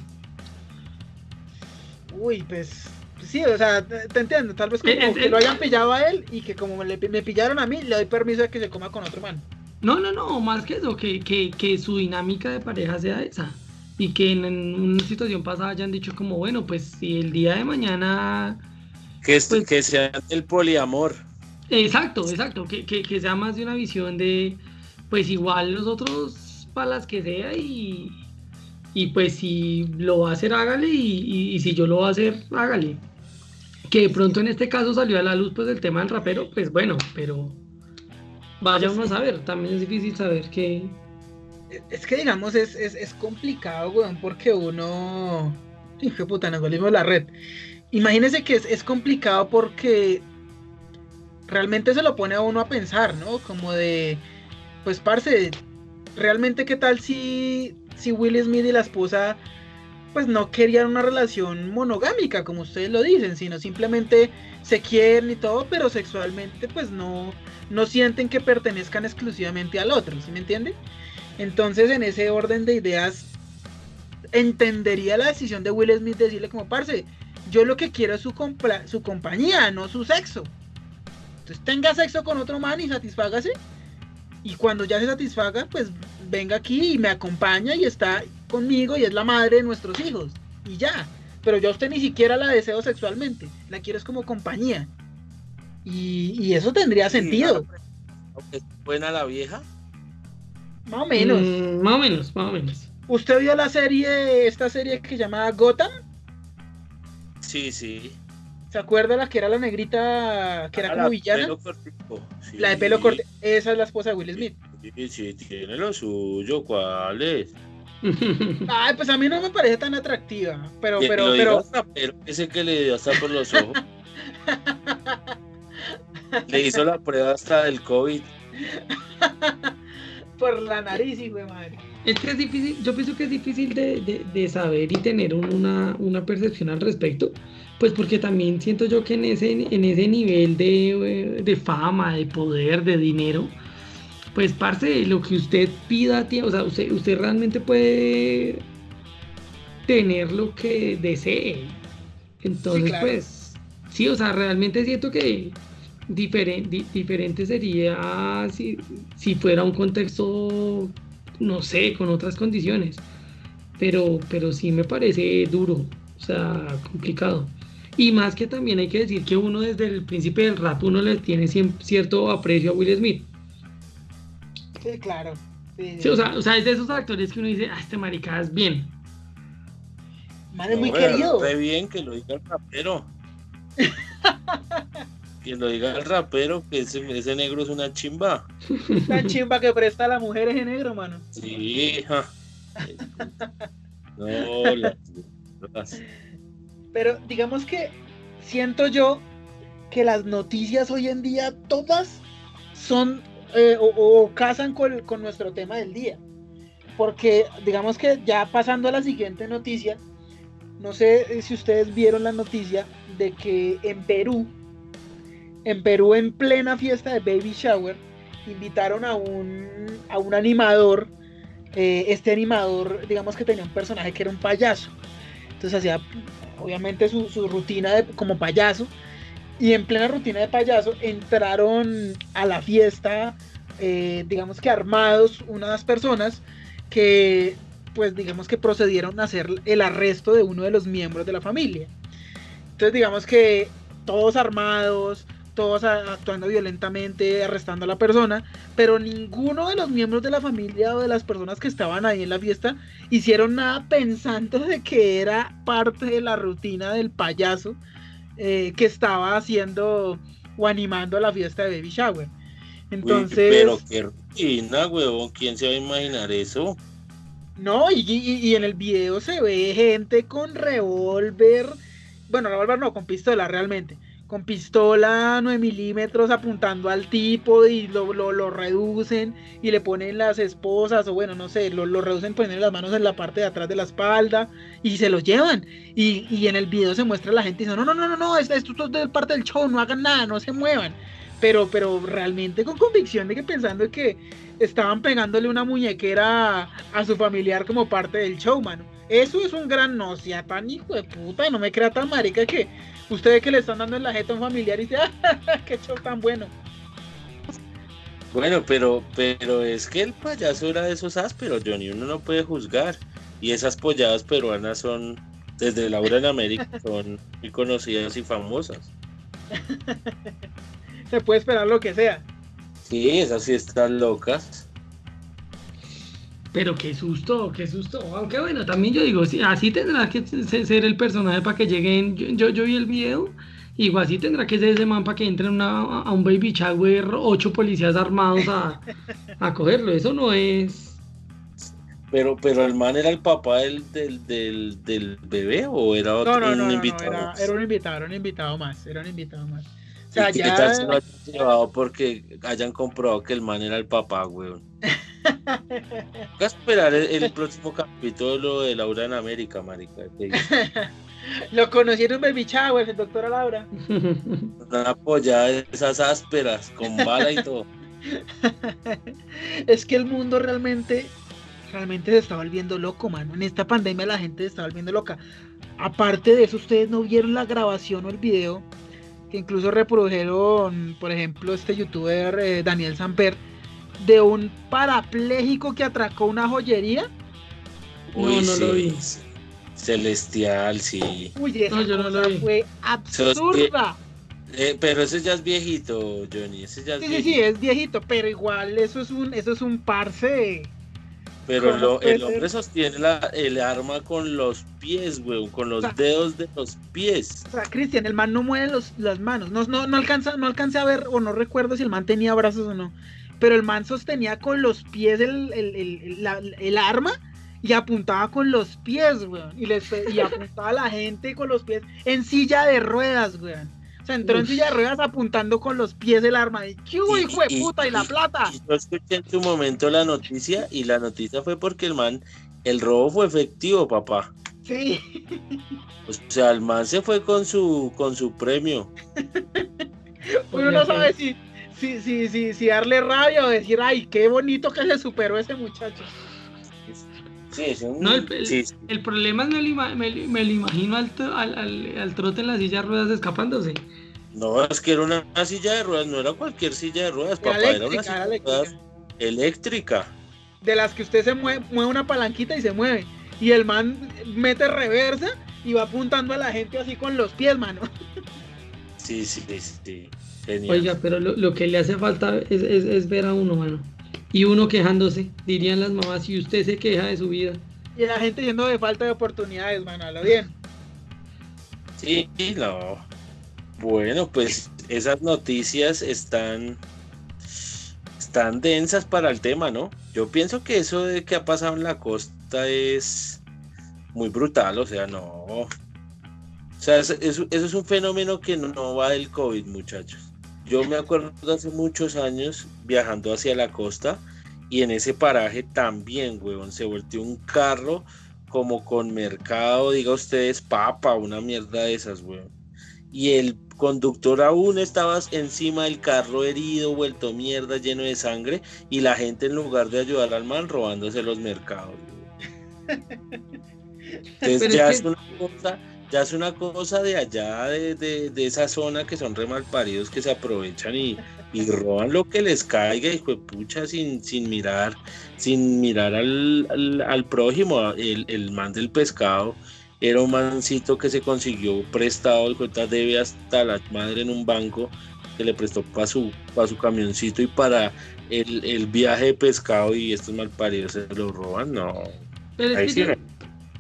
Uy, pues sí, o sea, te, te entiendo, tal vez como Eh, eh, que eh. lo hayan pillado a él y que como le- me pillaron a mí, le doy permiso de que se coma con otro man. No, no, no, más que eso, que, que, que su dinámica de pareja sea esa. Y que en, en una situación pasada hayan dicho como, bueno, pues si el día de mañana Que, es- Pues- que sea el poliamor. Exacto, exacto, que, que, que sea más de una visión de, pues igual los otros para las que sea y, y pues si lo va a hacer, hágale y, y- y si yo lo voy a hacer, hágale. Que de pronto en este caso salió a la luz pues el tema del rapero, pues bueno, pero vaya uno a saber, también es difícil saber que... Es que digamos, es, es, es complicado, weón, porque uno. Hijo puta, nos volvimos la red. Imagínese que es, es complicado porque realmente se lo pone a uno a pensar, ¿no? Como de, pues, parce, realmente qué tal si, si Will Smith y la esposa, pues, no querían una relación monogámica, como ustedes lo dicen, sino simplemente se quieren y todo, pero sexualmente, pues, no, no sienten que pertenezcan exclusivamente al otro, ¿sí me entiende? Entonces, en ese orden de ideas, entendería la decisión de Will Smith decirle como, parce, yo lo que quiero es su, su compañía, no su sexo. Entonces tenga sexo con otro man y satisfágase. Y cuando ya se satisfaga, pues venga aquí y me acompaña y está conmigo y es la madre de nuestros hijos. Y ya. Pero yo a usted ni siquiera la deseo sexualmente. La quiero es como compañía. Y, eso tendría sentido. ¿Es buena la vieja? Más o menos. Mm, más o menos, más o menos. ¿Usted vio la serie, esta serie que se llama Gotham? Sí, sí. ¿Se acuerda la que era la negrita, que era ah, como villana? La de pelo corto. Esa es la esposa de Will Smith. Sí, sí, tiene lo suyo. ¿Cuál es? [LAUGHS] Ay, pues a mí no me parece tan atractiva. Pero, pero, pero. ese que le dio hasta por los ojos. [LAUGHS] le hizo la prueba hasta del COVID. [LAUGHS] por la nariz, hijo de madre. Es que es difícil, yo pienso que es difícil de, saber y tener una, percepción al respecto, pues porque también siento yo que en ese, en ese nivel de, fama, de poder, de dinero, pues parce, lo que usted pida, tío, o sea, usted, usted realmente puede tener lo que desee. Entonces, pues, sí, o sea, realmente siento que diferente, diferente sería si, si fuera un contexto no sé, con otras condiciones. Pero, pero sí me parece duro, o sea, complicado. Y más que también hay que decir que uno desde el principio del rap uno le tiene cierto aprecio a Will Smith. Sí, claro. o, sea, es de esos actores que uno dice, ah, este marica es bien. Man, es muy querido. Re bien que lo diga el rapero. [LAUGHS] que lo diga el rapero, que ese, ese negro es una chimba. Una chimba que presta a las mujeres en negro, mano. Sí, no, Pero digamos que siento yo que las noticias hoy en día todas son eh, o, casan con, con nuestro tema del día. Porque digamos que ya pasando a la siguiente noticia, no sé si ustedes vieron la noticia de que en Perú en Perú, en plena fiesta de Baby Shower, invitaron a un, a un animador. Eh, este animador, digamos que tenía un personaje que era un payaso. Entonces hacía, obviamente, su, rutina de, como payaso. Y en plena rutina de payaso entraron a la fiesta, eh, digamos que armados, unas personas que, pues digamos que procedieron a hacer el arresto de uno de los miembros de la familia. Entonces digamos que todos armados, todos actuando violentamente, arrestando a la persona, pero ninguno de los miembros de la familia o de las personas que estaban ahí en la fiesta hicieron nada pensando de que era parte de la rutina del payaso eh, que estaba haciendo o animando la fiesta de Baby Shower. Entonces. pero qué rutina, huevón, ¿quién se va a imaginar eso? No, y, y en el video se ve gente con revólver, bueno, revólver no, con pistola realmente con pistola 9 milímetros apuntando al tipo y lo, lo, reducen y le ponen las esposas o bueno, no sé, lo, lo reducen poniendo las manos en la parte de atrás de la espalda y se los llevan. Y, y en el video se muestra la gente diciendo, no, no, no, no, no, esto, esto es parte del show, no hagan nada, no se muevan. Pero, pero realmente con convicción de que pensando que estaban pegándole una muñequera a, su familiar como parte del show, mano. Eso es un gran no sea tan hijo de puta no me crea tan marica que usted ve que le están dando en la jeta a un familiar y dice, ¡ah, qué show tan bueno! Bueno, pero, pero es que el payaso era de esos ásperos, Johnny, uno no puede juzgar. Y esas polladas peruanas son, desde Laura en América, [LAUGHS] son muy conocidas y famosas. Se puede esperar lo que sea. Sí, esas sí están locas. Pero qué susto, qué susto. Aunque bueno, también yo digo, así tendrá que ser el personaje para que lleguen. Yo, yo, vi el video, igual así tendrá que ser ese man para que entren a un baby shower, ocho policías armados a, a cogerlo. Eso no es. Pero, pero el man era el papá del, del, del, del bebé o era otro No, no, no, un no, no, invitado. era, era un invitado, era un invitado más, era un invitado más. O ¿Y sea, qué ya... tal se lo hayan llevado porque hayan comprobado que el man era el papá, weón? [LAUGHS] Voy a esperar el, el próximo capítulo de Laura en América, marica. [LAUGHS] Lo conocieron Baby Shower, el doctor Laura. Una pollada de esas ásperas, con bala y todo. [LAUGHS] es que el mundo realmente, realmente se está volviendo loco, mano. En esta pandemia la gente se está volviendo loca. Aparte de eso, ustedes no vieron la grabación o el video que incluso reprodujeron, por ejemplo, este youtuber eh, Daniel Samper, de un parapléjico que atracó una joyería. No, no lo vi. sí. Celestial, sí. Uy, esa No, yo no lo vi. fue absurda. Eh, pero ese ya es viejito, Johnny. Ese ya es Sí, sí, viejito. sí, es viejito, pero igual eso es un, eso es un parce. Pero ¿Cómo lo- puede el hombre sostiene la, el arma con los pies, weón, con los O sea, dedos de los pies. O sea, Cristian, el man no mueve los, las manos. No, no, no, alcanza, no alcancé a ver, o no recuerdo si el man tenía brazos o no. Pero el man sostenía con los pies el, el- el- el- la- el arma y apuntaba con los pies, weón. Y, les, y [LAUGHS] apuntaba a la gente con los pies en silla de ruedas, weón. O sea, entró en silla de ruedas apuntando con los pies el arma. Y, ¿Qué hubo, hijo de y- puta? ¿Y la plata? Y yo escuché en su momento la noticia y la noticia fue porque el man, el robo fue efectivo, papá. Sí. O sea, el man se fue con su, con su premio. [LAUGHS] Uno no sabe si, si, si, si, si darle rabia o decir, ay, qué bonito que se superó ese muchacho. Sí, es un- No, el- el- sí, sí. El problema es me lo, me lo- me lo imagino al, al, al- al trote en la silla de ruedas escapándose. No, es que era una, una silla de ruedas, no era cualquier silla de ruedas, Era papá, era una eléctrica, silla de ruedas eléctrica. eléctrica. de las que usted se mueve, mueve una palanquita y se mueve. Y el man mete reversa y va apuntando a la gente así con los pies, mano. Sí, sí, sí, sí. Genial. Oiga, pero lo, lo que le hace falta es, es- es ver a uno, mano. Y uno quejándose, dirían las mamás, y usted se queja de su vida. Y la gente yendo de falta de oportunidades, mano. A lo bien. Sí, no. Bueno, pues esas noticias están están densas para el tema, ¿no? Yo pienso que eso de que ha pasado en la costa es muy brutal, o sea, no. O sea, es- eso, eso es un fenómeno que no, no va del COVID, muchachos. Yo me acuerdo hace muchos años viajando hacia la costa y en ese paraje también, huevón, se volteó un carro como con mercado, diga ustedes, papa, una mierda de esas, weón. Y el conductor aún estaba encima del carro herido, vuelto mierda, lleno de sangre, y la gente en lugar de ayudar al man robándose los mercados. weón. [LAUGHS] Entonces Pero ya es una cosa, ya es una cosa de allá, de, de- de esa zona que son re malparidos que se aprovechan y, y roban lo que les caiga, hijo de pucha, sin, sin mirar, sin mirar al, al, al prójimo, el, el man del pescado. Era un mancito que se consiguió prestado, de debe hasta la madre en un banco que le prestó para su, pa' su camioncito y para el, el viaje de pescado y estos malparidos se lo roban, no. Pero Ahí sí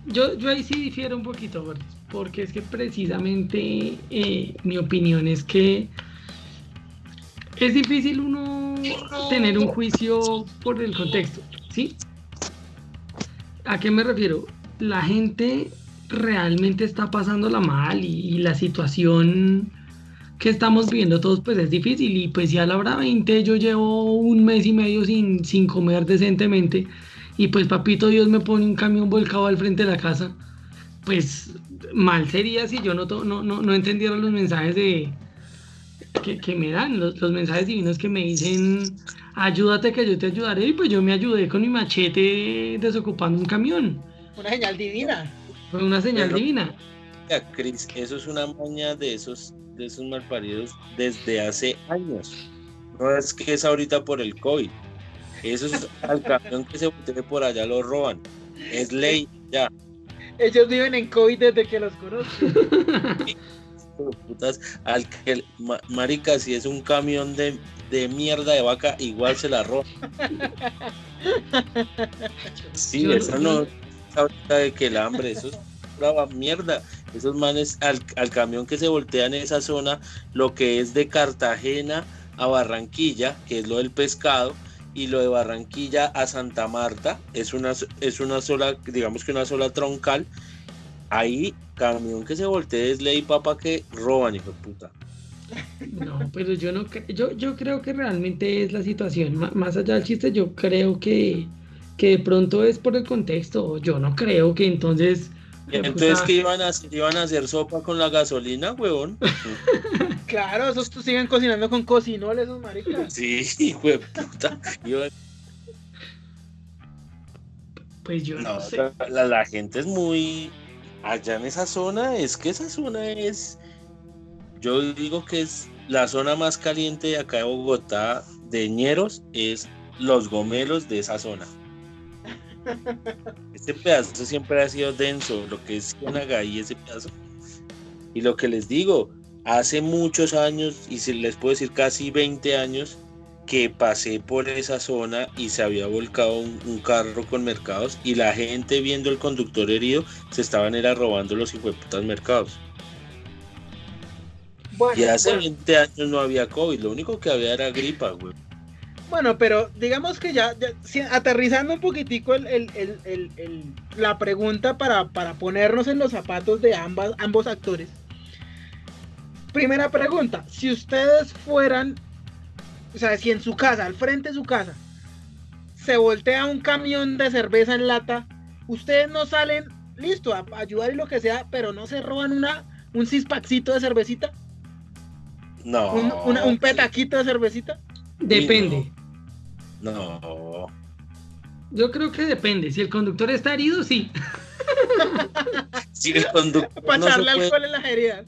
yo, yo, ahí sí difiero un poquito, porque es que precisamente eh, mi opinión es que es difícil uno tener un juicio por el contexto, ¿sí? ¿A qué me refiero? La gente realmente está pasándola mal y, la situación que estamos viviendo todos pues es difícil y pues ya a la hora 20 yo llevo un mes y medio sin, sin comer decentemente y pues papito Dios me pone un camión volcado al frente de la casa, pues mal sería si yo no, no, no, no entendiera los mensajes de que, que me dan, los, los mensajes divinos que me dicen ayúdate que yo te ayudaré y pues yo me ayudé con mi machete desocupando un camión. Una señal divina. Fue una señal Pero- divina. Mira, Cris, eso es una maña de esos, de esos malparidos desde hace años. No es que es ahorita por el COVID. Eso es al camión que se voltee por allá lo roban. Es ley, ya. Ellos viven en COVID desde que los conozco. [LAUGHS] Putas, al que, ma- marica, si es un camión de, de mierda de vaca, igual se la roban. Sí, Yo- eso no es ahorita de que el hambre, eso es brava mierda. Esos manes al, al camión que se voltea en esa zona, lo que es de Cartagena a Barranquilla, que es lo del pescado, y lo de Barranquilla a Santa Marta es una, es una sola, digamos que una sola troncal. Ahí, camión que se voltee es ley, papá, que roban, hijo de puta. No, pero yo no yo, yo creo que realmente es la situación. Más allá del chiste, yo creo que, que de pronto es por el contexto. Yo no creo que entonces. [LAUGHS] Entonces, ¿qué iban a hacer? ¿Iban a hacer sopa con la gasolina, huevón? [LAUGHS] Claro, esos siguen cocinando con cocinol, esos maricas. Sí, [LAUGHS] puta. Iban- Pues yo no, No, sé. la, la- la gente es muy. Allá en esa zona, es que esa zona es. Yo digo que es la zona más caliente de acá de Bogotá, de ñeros, es los gomelos de esa zona. Este pedazo siempre ha sido denso, lo que es Ciénaga y ese pedazo. Y lo que les digo, hace muchos años, y se les puedo decir casi 20 años, que pasé por esa zona y se había volcado un, un carro con mercados y la gente viendo el conductor herido se estaban era robando los hijueputas mercados. Bueno, Y hace bueno, 20 años no había COVID, lo único que había era gripa, güey. Bueno, pero digamos que ya, ya, si- aterrizando un poquitico el, el- el- el- el- la pregunta para, para ponernos en los zapatos de ambas, ambos actores. Primera pregunta, si ustedes fueran, o sea, si en su casa, al frente de su casa, se voltea un camión de cerveza en lata, ustedes no salen, listo, a, a ayudar y lo que sea, pero no se roban una, un cispaxito de cervecita, No. un, una- un petaquito de cervecita. Depende. No. Yo creo que depende. Si el conductor está herido, sí. [LAUGHS] Si el conductor Para no echarle puede- alcohol en las heridas.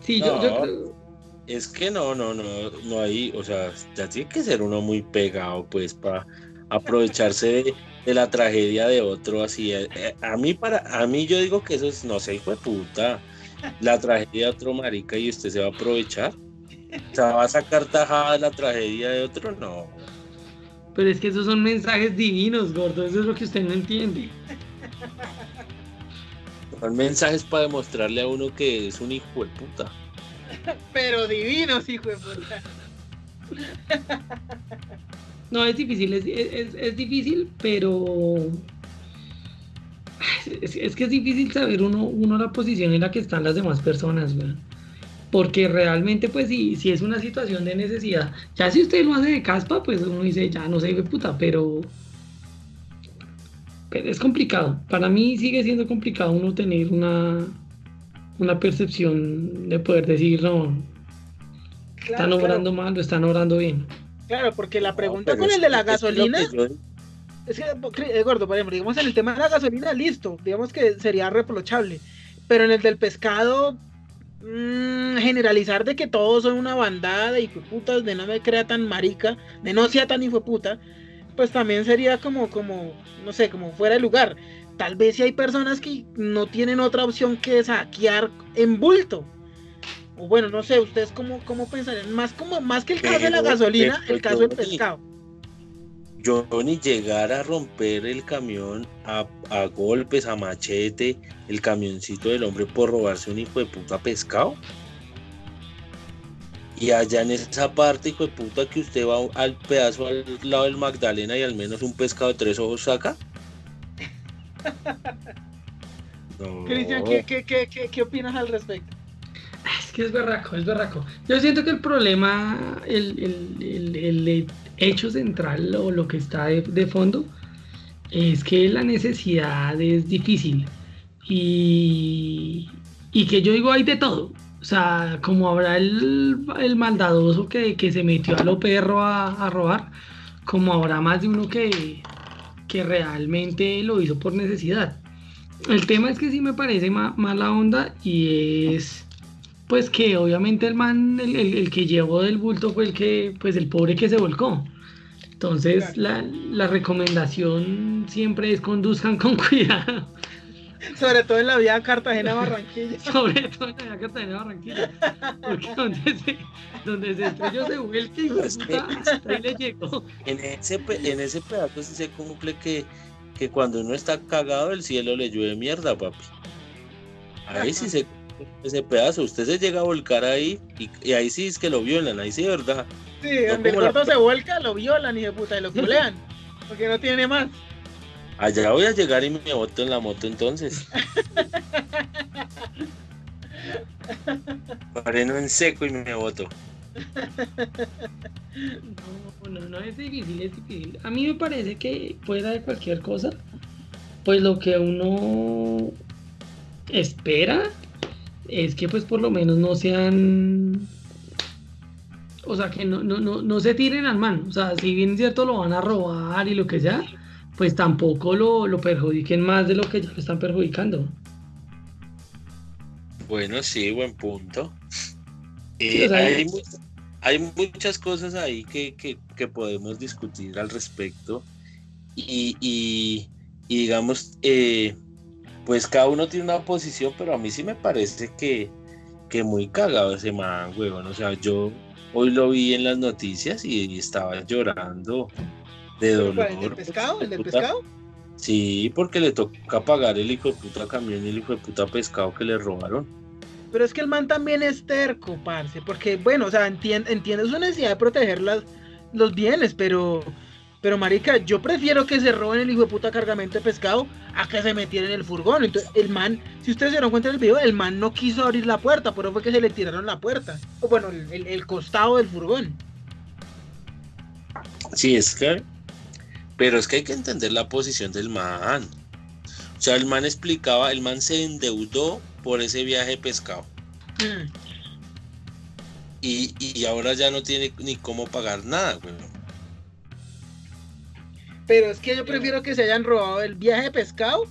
Sí, yo, yo No. creo. Es que no, no, no, no hay, o sea, ya tiene que ser uno muy pegado, pues, para aprovecharse de, de la tragedia de otro, así. eh, eh, A mí, para, a mí yo digo que eso es, no sé, hijo de puta, la tragedia de otro marica y usted se va a aprovechar. O sea, va a sacar tajada de la tragedia de otro, no. Pero es que esos son mensajes divinos, gordo. Eso es lo que usted no entiende. Son mensajes para demostrarle a uno que es un hijo de puta. Pero divinos, hijo de puta. No, es difícil, es, es- es difícil, pero es, es que es difícil saber uno, uno la posición en la que están las demás personas, weón. Porque realmente, pues, si, si es una situación de necesidad, ya si usted lo hace de caspa, pues uno dice, ya no sé, de puta, pero, pero es complicado. Para mí sigue siendo complicado uno tener una, una percepción de poder decir, no, están Claro, obrando mal o están obrando bien. claro, porque la pregunta No, con el de la gasolina yo- es que, cri- eh, gordo, por ejemplo, digamos en el tema de la gasolina, listo, digamos que sería reprochable. Pero en el del pescado, mm, generalizar de que todos son una bandada de hijueputas, de no me crea tan marica, de no sea tan hijueputa, pues también sería como, como, no sé, como fuera de lugar. Tal vez si hay personas que no tienen otra opción que saquear en bulto. O bueno, no sé, ustedes cómo, cómo pensarían, más como, más que el caso de la gasolina, el caso del pescado. Yo ni llegar a romper el camión a, a golpes, a machete, el camioncito del hombre por robarse un hijo de puta pescado. Y allá en esa parte, hijo de puta, que usted va al pedazo al lado del Magdalena y al menos un pescado de tres ojos saca. [LAUGHS] No. Cristian, ¿qué, qué, qué, qué, qué opinas al respecto? Es que es berraco, es berraco. Yo siento que el problema, el, el- el- el hecho central o lo que está de, fondo es que la necesidad es difícil y, y que yo digo hay de todo. O sea, como habrá el, el maldadoso que, que se metió a lo perro a, a robar, como habrá más de uno que, que realmente lo hizo por necesidad. El tema es que sí me parece ma- mala onda y es pues que obviamente el man, el, el- el que llevó del bulto fue el que, pues el pobre que se volcó. Entonces la, la recomendación siempre es conduzcan con [LAUGHS] cuidado, Sobre todo en la vía Cartagena-Barranquilla. [LAUGHS] sobre todo en la Cartagena de Barranquilla, porque donde se, donde se estrelló se vuelque y Es que- hasta ahí le llegó. En ese, en ese pedazo sí se cumple que, que cuando uno está cagado el cielo le llueve mierda, papi. Ahí sí se cumple. Ese pedazo. Usted se llega a volcar ahí y, y ahí sí es que lo violan, ahí sí, ¿verdad? Sí, donde el la- gordo se vuelca, lo violan y de puta y lo [LAUGHS] culean. Porque no tiene más. Allá voy a llegar y me boto en la moto entonces. [LAUGHS] Freno en seco y me boto. No, no, no es difícil, es difícil. A mí me parece que fuera de cualquier cosa, pues lo que uno espera es que pues por lo menos no sean... O sea, que no, no, no, no se tiren al man. O sea, si bien es cierto lo van a robar y lo que sea, pues tampoco lo, lo perjudiquen más de lo que ya lo están perjudicando. Bueno, sí, buen punto. Sí, Eh, o sea, hay, hay muchas cosas ahí que, que- que podemos discutir al respecto. Y, y- y digamos, eh, pues cada uno tiene una posición, pero a mí sí me parece que, que muy cagado ese man, huevón. O sea, yo hoy lo vi en las noticias y, estaba llorando de dolor. ¿El del pescado? ¿El del pescado? Sí, porque le toca pagar el hijo de puta camión y el hijo de puta pescado que le robaron. Pero es que el man también es terco, parce. Porque, bueno, o sea, entien- entiendo su necesidad de proteger las- los bienes, pero. Pero, marica, yo prefiero que se roben el hijo de puta cargamento de pescado a que se metieran en el furgón. Entonces, el man, si ustedes se dieron cuenta en el video, el man no quiso abrir la puerta, por eso fue que se le tiraron la puerta. O bueno, el, el- costado del furgón. Sí, es que. Pero es que hay que entender la posición del man. O sea, el man explicaba, el man se endeudó por ese viaje de pescado. Mm. Y, y ahora ya no tiene ni cómo pagar nada, güey. Pero es que yo prefiero que se hayan robado el viaje de pescado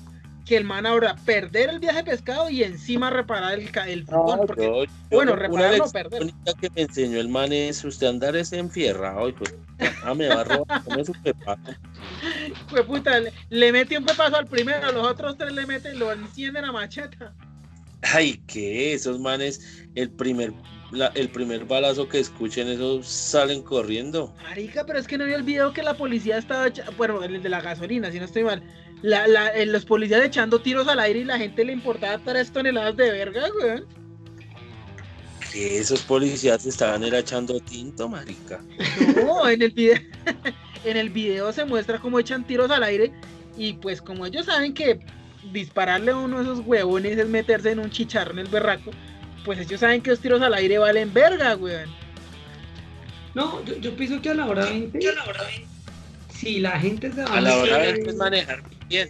que el man ahora perder el viaje de pescado y encima reparar el, el furgón. porque, yo- yo- bueno, reparar no perder. bonita que me enseñó el man es usted andar ese enfierrado y pues ah, me va a robar [LAUGHS] con su pepazo. Fue puta, le, le mete un pepazo al primero, los otros tres le meten, lo encienden a macheta. Ay, que esos manes, el primer, la- el primer balazo que escuchen, esos salen corriendo. Marica, pero es que no el video que la policía estaba, bueno, el de la gasolina, si no estoy mal. La, la, eh, los policías echando tiros al aire y la gente le importaba tres toneladas de verga, weón. Que esos policías estaban era echando tinto, marica. No, en el video, [LAUGHS] en el video se muestra cómo echan tiros al aire y pues como ellos saben que dispararle a uno de esos huevones es meterse en un chicharro en el berraco, pues ellos saben que los tiros al aire valen verga, weón. No, yo, yo pienso que a la hora 20, si la gente se va A la hora de meter- pues, manejar bien,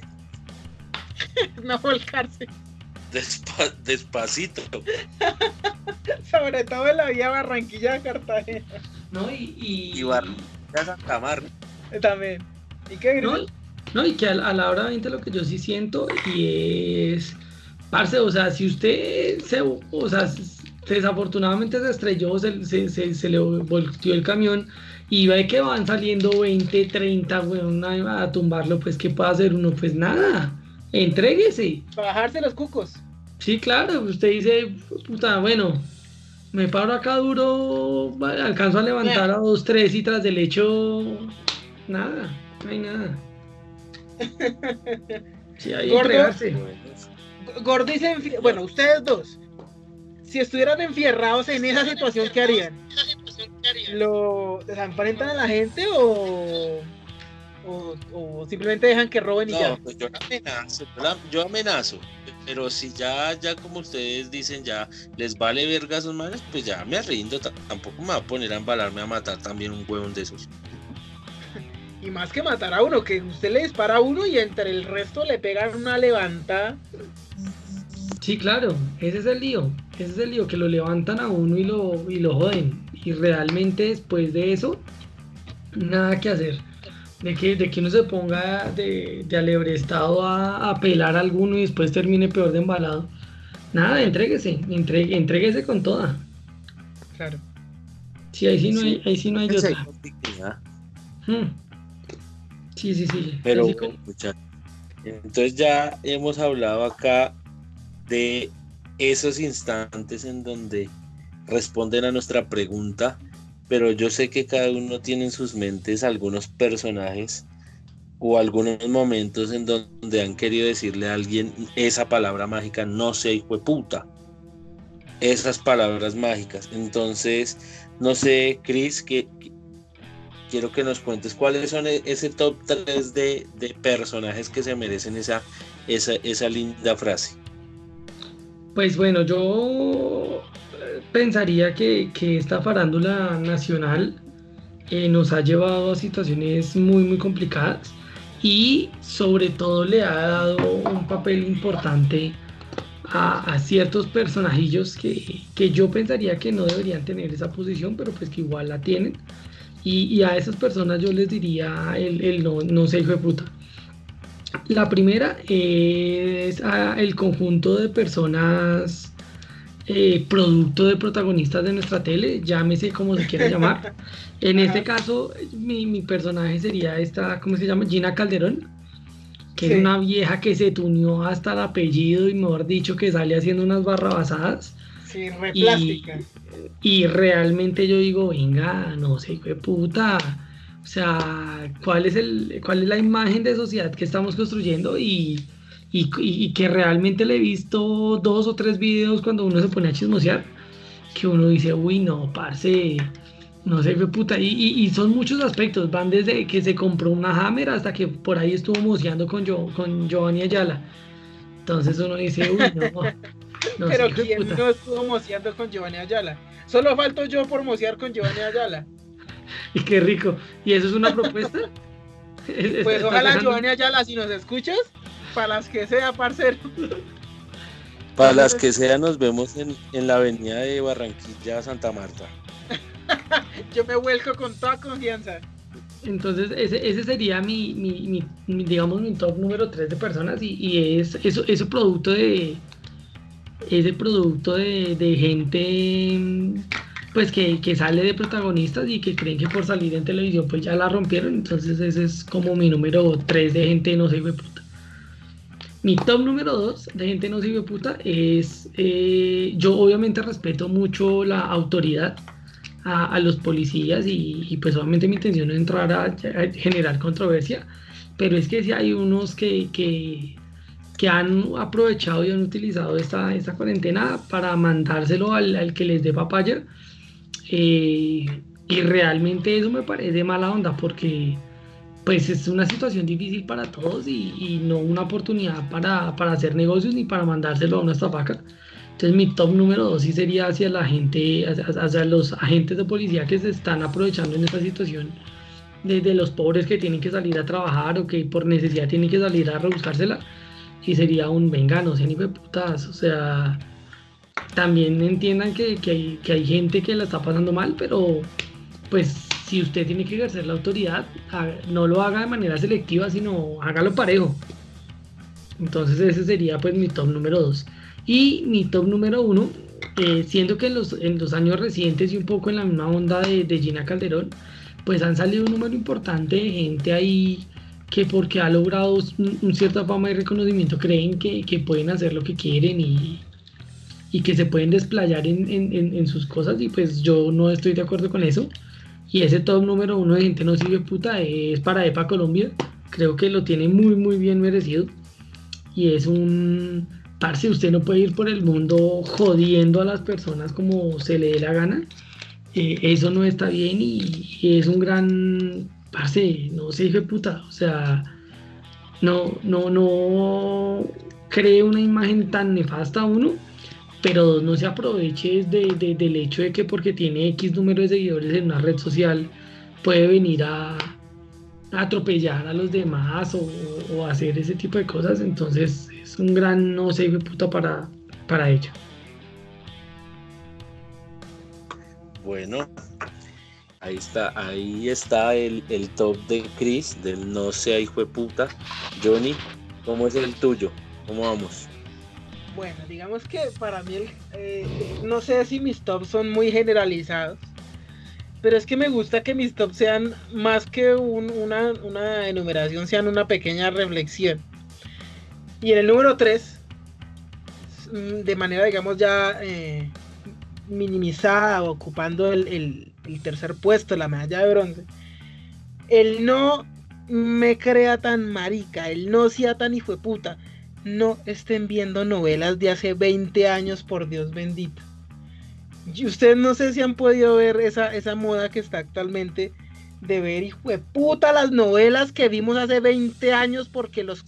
[LAUGHS] No volcarse, despa- despacito. [LAUGHS] sobre todo en la vía Barranquilla Cartagena No, y, y, Y bar- Ya Santa Marta. también. ¿Y qué no, no, y que a, a la hora 20 lo que yo sí siento y es, parce, o sea, si usted se, o sea, desafortunadamente se estrelló, se, se, se, se le volteó el camión y ve que van saliendo 20, 30, weón, a, a tumbarlo, pues, ¿qué puede hacer uno? Pues nada, entréguese. Bajarse los cucos. Sí, claro, usted dice, puta, bueno, me paro acá duro, alcanzo a levantar a dos, tres y tras del hecho, nada, no hay nada. [LAUGHS] Sí, hay que entregarse. Se enfie- Bueno, ustedes dos. Si estuvieran enfierrados en esa situación, ¿qué harían? ¿Lo desamparentan a la gente o, o, o simplemente dejan que roben y No, ya? pues yo amenazo, yo, amenazo. Pero si ya, ya como ustedes dicen, ya les vale verga a esos manes, pues ya me arrindo. ta- Tampoco me va a poner a embalarme a matar también un huevón de esos. [LAUGHS] Y más que matar a uno, que usted le dispara a uno y entre el resto le pegan una levantada. Sí, claro, ese es el lío, ese es el lío, que lo levantan a uno y lo, y lo joden. Y realmente después de eso, nada que hacer. De que, de que uno se ponga de, de alebrestado a, a pelar a alguno y después termine peor de embalado. Nada, entréguese, entregue, entréguese con toda. Claro. Sí, ahí sí no Sí. hay, ahí sí no hay otra. dignidad. Hmm. Sí, sí, sí. Pero sí entonces ya hemos hablado acá de esos instantes en donde responden a nuestra pregunta, pero yo sé que cada uno tiene en sus mentes algunos personajes o algunos momentos en donde han querido decirle a alguien esa palabra mágica, no sé, hijo de puta. esas palabras mágicas. Entonces, no sé, Chris, que, quiero que nos cuentes cuáles son e-, ese top 3 de, personajes que se merecen esa, esa, esa linda frase. Pues bueno, yo eh, pensaría que, esta farándula nacional eh, nos ha llevado a situaciones muy, muy complicadas y sobre todo le ha dado un papel importante a, ciertos personajillos que, yo pensaría que no deberían tener esa posición, pero pues que igual la tienen. Y, a esas personas yo les diría el, no, no sé, hijo de puta. La primera es el conjunto de personas eh, producto de protagonistas de nuestra tele, llámese como se quiera llamar. [LAUGHS] En este caso, mi, mi, personaje sería esta, ¿cómo se llama? Gina Calderón que es una vieja que se tuneó hasta el apellido y mejor dicho que sale haciendo unas barrabasadas. Sí, re plástica. Y, realmente yo digo, venga, no sé qué puta. O sea, ¿cuál es, el, cuál es la imagen de sociedad que estamos construyendo? Y, y, que realmente le he visto dos o tres videos cuando uno se pone a chismosear, que uno dice, uy, no, parce, no sé qué puta. Y, son muchos aspectos. Van desde que se compró una Hammer hasta que por ahí estuvo moceando con, yo, con Giovanni Ayala. Entonces uno dice, uy, no. no [LAUGHS] Pero ¿quién no estuvo moceando con Giovanni Ayala? Solo falto yo por mocear con Giovanni Ayala. [LAUGHS] y qué rico. ¿Y eso es una propuesta? [LAUGHS] pues ojalá Giovanni Ayala, si nos escuchas, para las que sea, parcero. Para las que sea, nos vemos en, en la avenida de Barranquilla, Santa Marta. [LAUGHS] Yo me vuelco con toda confianza. Entonces, ese, sería mi, digamos, mi top número 3 de personas y, es eso, ese producto de ese producto de, gente pues que, sale de protagonistas y que creen que por salir en televisión pues ya la rompieron. Entonces ese es como mi número 3 de gente no sirve puta. Mi top número 2 de gente no sirve puta es, eh, yo obviamente respeto mucho la autoridad a, los policías y, pues obviamente mi intención es entrar a, generar controversia, pero es que si hay unos que, que, han aprovechado y han utilizado esta, esta cuarentena para mandárselo al, que les dé papaya. Eh, y realmente eso me parece mala onda porque pues es una situación difícil para todos y, no una oportunidad para, para, hacer negocios ni para mandárselo a una estafaca. Entonces mi top número dos sí sería hacia la gente, hacia, los agentes de policía que se están aprovechando en esta situación de, los pobres que tienen que salir a trabajar o que por necesidad tienen que salir a rebuscársela. Y sería un venga, no sean putas. O sea, también entiendan que, hay, que hay gente que la está pasando mal, pero pues si usted tiene que ejercer la autoridad, no lo haga de manera selectiva, sino hágalo parejo. Entonces ese sería pues mi top número dos. Y mi top número uno, eh, siendo que en los, en los años recientes y un poco en la misma onda de, Gina Calderón, pues han salido un número importante de gente ahí que porque ha logrado un, cierta fama y reconocimiento creen que, pueden hacer lo que quieren y, que se pueden desplayar en, sus cosas y pues yo no estoy de acuerdo con eso. Y ese top número uno de gente no sirve puta es para EPA Colombia. Creo que lo tiene muy muy bien merecido. Y es un, parce, usted no puede ir por el mundo jodiendo a las personas como se le dé la gana. Eh, eso no está bien y, es un gran, parce, no sé, hijo de puta. O sea, no, no, no cree una imagen tan nefasta a uno, pero no se aproveche del hecho de que porque tiene X número de seguidores en una red social puede venir a, atropellar a los demás o, hacer ese tipo de cosas. Entonces, un gran no sé puta para, para ella. Bueno, ahí está, ahí está el, top de Chris, del no sé hijo de puta. Johnny, ¿cómo es el tuyo? ¿Cómo vamos? Bueno, digamos que para mí, eh, no sé si mis tops son muy generalizados, pero es que me gusta que mis tops sean más que una, enumeración, sean una pequeña reflexión. Y en el número 3, mm, de manera, digamos, ya eh, minimizada, ocupando el, tercer puesto, la medalla de bronce, el no me crea tan marica, el no sea tan hijo de puta, no estén viendo novelas de hace 20 años, por Dios bendito. Y ustedes no sé si han podido ver esa, esa moda que está actualmente de ver, hijo de puta, las novelas que vimos hace 20 años porque los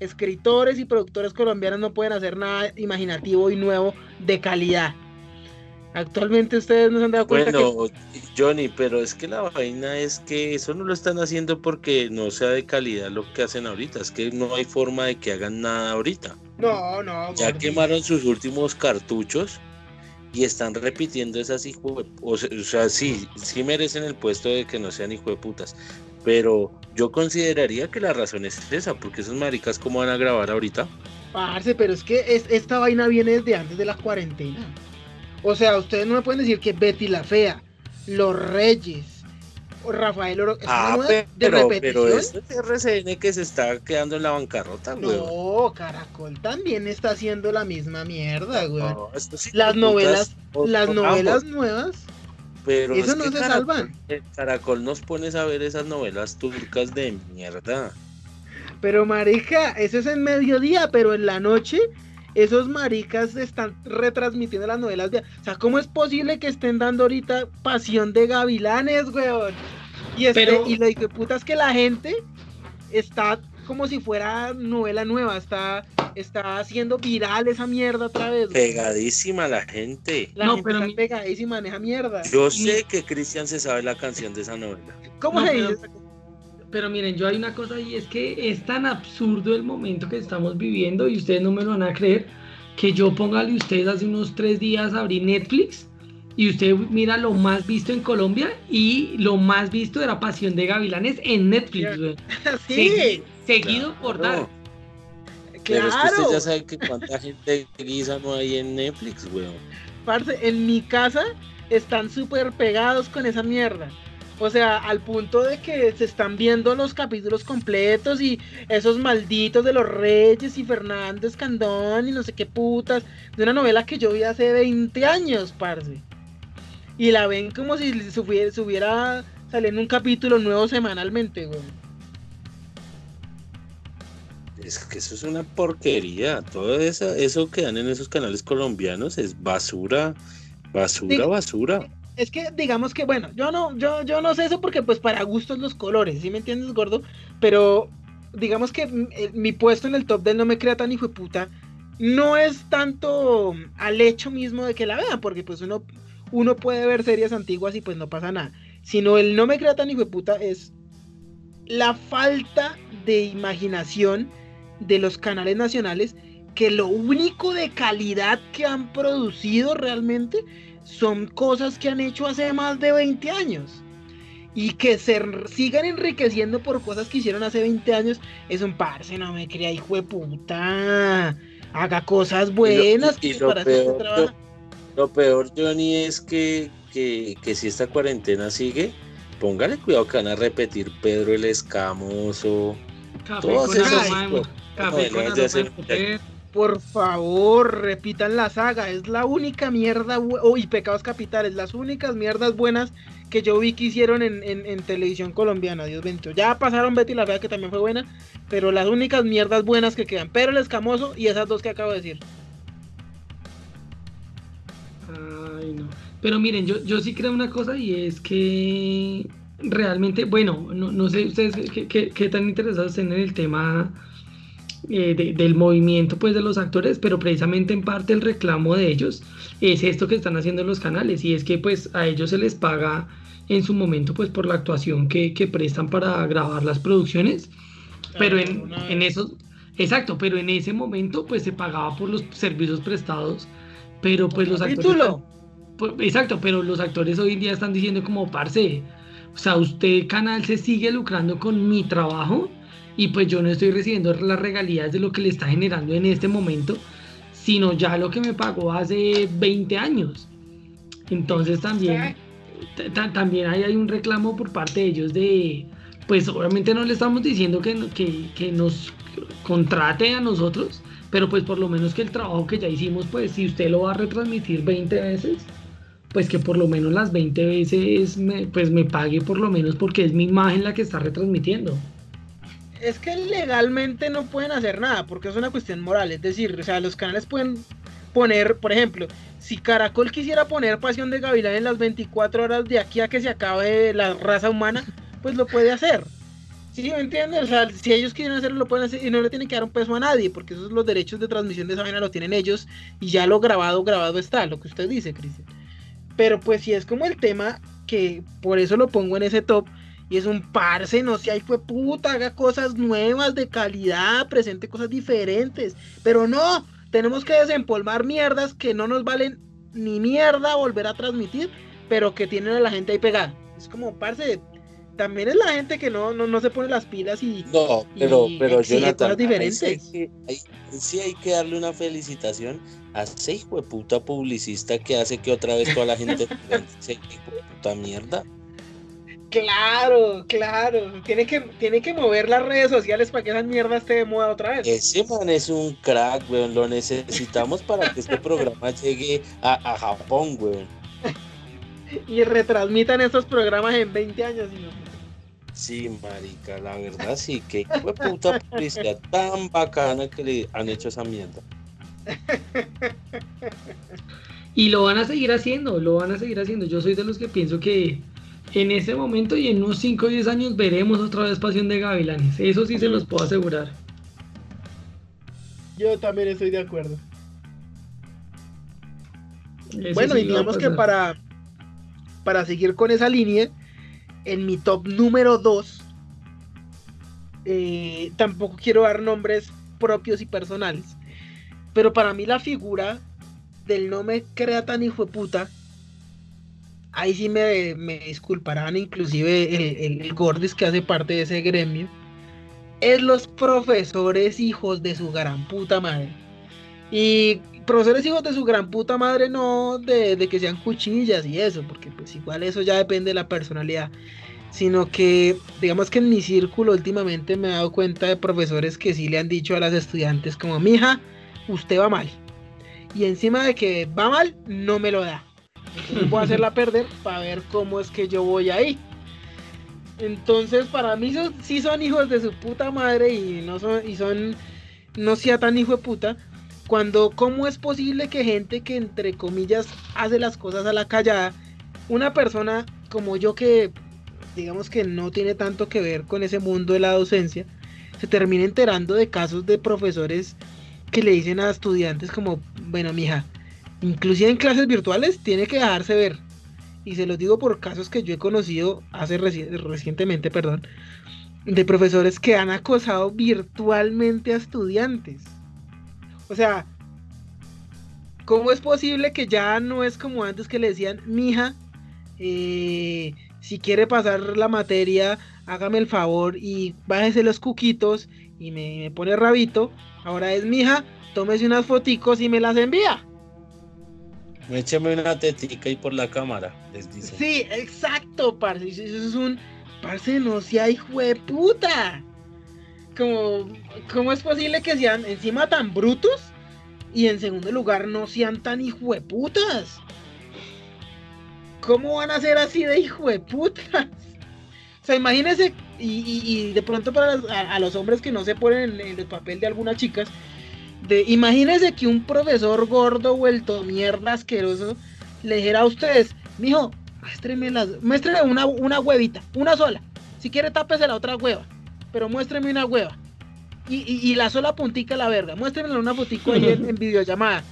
escritores y productores colombianos no pueden hacer nada imaginativo y nuevo de calidad. Actualmente ustedes no se han dado cuenta Bueno, Johnny, pero es que la vaina es que eso no lo están haciendo porque no sea de calidad lo que hacen ahorita. Es que no hay forma de que hagan nada ahorita. No, no. Ya quemaron sus últimos cartuchos y están repitiendo esas hijo o sea, o sea, sí, sí merecen el puesto de que no sean hijo de putas. Pero yo consideraría que la razón es esa, porque esos maricas cómo van a grabar ahorita. Parce, pero es que es- esta vaina viene desde antes de la cuarentena. O sea, ustedes no me pueden decir que Betty la Fea, Los Reyes, o Rafael Oro... ¿es una Ah, moda de pero, repetición? pero es el RCN que se está quedando en la bancarrota, güey. No, Caracol también está haciendo la misma mierda, güey. No, hijos Las novelas, putas, las novelas ambos, nuevas, pero eso es no que se Caracol- salvan. eh, Caracol nos pones a ver esas novelas turcas de mierda. Pero marica, eso es en mediodía, pero en la noche esos maricas están retransmitiendo las novelas de... O sea, ¿cómo es posible que estén dando ahorita Pasión de Gavilanes, weón? Y, este, Pero- y lo que puta es que la gente está como si fuera novela nueva, está, está haciendo viral esa mierda otra vez. weón. Pegadísima la gente. La No, gente pero está mi- pegadísima en esa mierda. Yo sé que Cristian se sabe la canción de esa novela. ¿Cómo No, se pero- dice? Pero miren, yo hay una cosa y es que es tan absurdo el momento que estamos viviendo y ustedes no me lo van a creer que yo póngale ustedes hace unos tres días abrí Netflix y usted mira lo más visto en Colombia y lo más visto era Pasión de Gavilanes en Netflix, güey. [LAUGHS] Sí, Segui- seguido por Claro. Dark. Pero es que claro. usted ya sabe que cuánta gente guisa no hay en Netflix, weón. Parce, en mi casa están súper pegados con esa mierda. O sea, al punto de que se están viendo los capítulos completos y esos malditos de los Reyes y Fernando Escandón y no sé qué putas. De una novela que yo vi hace 20 años, parce. Y la ven como si subiera, subiera saliendo un capítulo nuevo semanalmente, güey. Es que eso es una porquería. Todo eso, eso que dan en esos canales colombianos es basura, basura, basura. Es que digamos que, bueno, yo no, yo, yo no sé eso porque pues para gustos los colores, ¿sí me entiendes, gordo? Pero digamos que mm, eh, mi puesto en el top del no me crea tan hijo de puta no es tanto al hecho mismo de que la vean, porque pues uno, uno puede ver series antiguas y pues no pasa nada. Sino el no me crea tan hijo de puta es la falta de imaginación de los canales nacionales que lo único de calidad que han producido realmente son cosas que han hecho hace más de 20 años. Y que se sigan enriqueciendo por cosas que hicieron hace 20 años es un parce, no me crea, hijo de puta. Haga cosas buenas. y lo para se peor. Lo peor, Johnny, es que, que, que si esta cuarentena sigue, póngale cuidado que van a repetir Pedro el Escamoso. Café Todas con esas aroma café con aroma de. Por favor, repitan la saga. Es la única mierda. Oh, y Pecados Capitales. Las únicas mierdas buenas que yo vi que hicieron en, en- en televisión colombiana. Dios bendito. Ya pasaron Betty la Fea, que también fue buena. Pero las únicas mierdas buenas que quedan. Pero el Escamoso y esas dos que acabo de decir. Ay, no. Pero miren, yo, yo sí creo una cosa y es que realmente, bueno, no, no sé ustedes qué, qué- qué tan interesados estén en el tema eh, de- del movimiento pues de los actores, pero precisamente en parte el reclamo de ellos es esto que están haciendo los canales y es que pues a ellos se les paga en su momento pues por la actuación que, que prestan para grabar las producciones, pero en, en esos, exacto, pero en ese momento pues se pagaba por los servicios prestados, pero pues los actores... Pues, exacto, pero los actores hoy en día están diciendo como, parce, o sea, usted canal se sigue lucrando con mi trabajo y pues yo no estoy recibiendo las regalías de lo que le está generando en este momento, sino ya lo que me pagó hace 20 años. Entonces también, ta- también hay, hay un reclamo por parte de ellos de, pues obviamente no le estamos diciendo que, que, que nos contrate a nosotros, pero pues por lo menos que el trabajo que ya hicimos, pues si usted lo va a retransmitir 20 veces, pues que por lo menos las 20 veces me, pues me pague por lo menos porque es mi imagen la que está retransmitiendo. Es que legalmente no pueden hacer nada porque es una cuestión moral. Es decir, o sea, los canales pueden poner, por ejemplo, si Caracol quisiera poner Pasión de Gavilán en las 24 horas de aquí a que se acabe la raza humana, pues lo puede hacer. ¿Sí me entiendes? O sea, si ellos quieren hacerlo, lo pueden hacer y no le tienen que dar un peso a nadie, porque esos los derechos de transmisión de esa vaina lo tienen ellos y ya lo grabado, grabado está, lo que usted dice, Cristian. Pero pues si es como el tema que por eso lo pongo en ese top, y es un parce, no sé, ahí fue puta, haga cosas nuevas, de calidad, presente cosas diferentes. Pero no, tenemos que desempolvar mierdas que no nos valen ni mierda volver a transmitir, pero que tienen a la gente ahí pegada. Es como, parce, también es la gente que no, no, se pone las pilas y. No, pero, pero Jonathan, diferentes. sí hay, que, darle una felicitación a ese hijo de puta publicista que hace que otra vez toda la gente [LAUGHS] ese hijo de puta mierda. Claro, claro. Tiene que, tiene que mover las redes sociales para que esa mierda esté de moda otra vez. Ese man es un crack, weón. Lo necesitamos para que este programa llegue a, a Japón, weón. [LAUGHS] y retransmitan estos programas en 20 años. Sí, marica, la verdad sí, que fue puta publicidad tan bacana que le han hecho esa mierda. [LAUGHS] Y lo van a seguir haciendo, lo van a seguir haciendo. Yo soy de los que pienso que en ese momento y en unos 5 o 10 años veremos otra vez Pasión de Gavilanes. Eso sí se los puedo asegurar. Yo también estoy de acuerdo. bueno, y digamos que para, para seguir con esa línea, en mi top número 2, eh, tampoco quiero dar nombres propios y personales, pero para mí la figura del no me crea tan hijo de puta ahí sí me, disculparán, inclusive el, el, Gordis que hace parte de ese gremio, es los profesores hijos de su gran puta madre. Y profesores hijos de su gran puta madre no de, de, que sean cuchillas y eso, porque pues igual eso ya depende de la personalidad, sino que digamos que en mi círculo últimamente me he dado cuenta de profesores que sí le han dicho a las estudiantes como, mija, usted va mal. Y encima de que va mal, no me lo da voy a hacerla perder para ver cómo es que yo voy ahí. Entonces, para mí sí son hijos de su puta madre y no son, y son, no sea tan hijo de puta. Cuando, ¿cómo es posible que gente que entre comillas hace las cosas a la callada, una persona como yo que digamos que no tiene tanto que ver con ese mundo de la docencia, se termine enterando de casos de profesores que le dicen a estudiantes como, bueno, mija, inclusive en clases virtuales, tiene que dejarse ver. Y se los digo por casos que yo he conocido hace recientemente, perdón, de profesores que han acosado virtualmente a estudiantes. O sea, ¿cómo es posible que ya no es como antes que le decían, mija, eh, si quiere pasar la materia, hágame el favor y bájese los cuquitos y me, pone rabito? Ahora es, mija, tómese unas foticos y me las envía. Écheme una tetica ahí por la cámara, les dice. Sí, exacto, parce. Eso es un. Parce, no sea hijo de puta. Como, ¿Cómo es posible que sean encima tan brutos? Y en segundo lugar, no sean tan hijo de putas. ¿Cómo van a ser así de hijo de putas? O sea, imagínense, y, de pronto para a, los hombres que no se ponen en el papel de algunas chicas, de, imagínense que un profesor gordo, vuelto mierda, asqueroso, le dijera a ustedes, mijo, muéstreme, las, muéstreme una, huevita, una sola. Si quiere, tápese la otra hueva, pero muéstreme una hueva. Y, la sola puntica la verga, muéstreme una fotico ahí en, videollamada.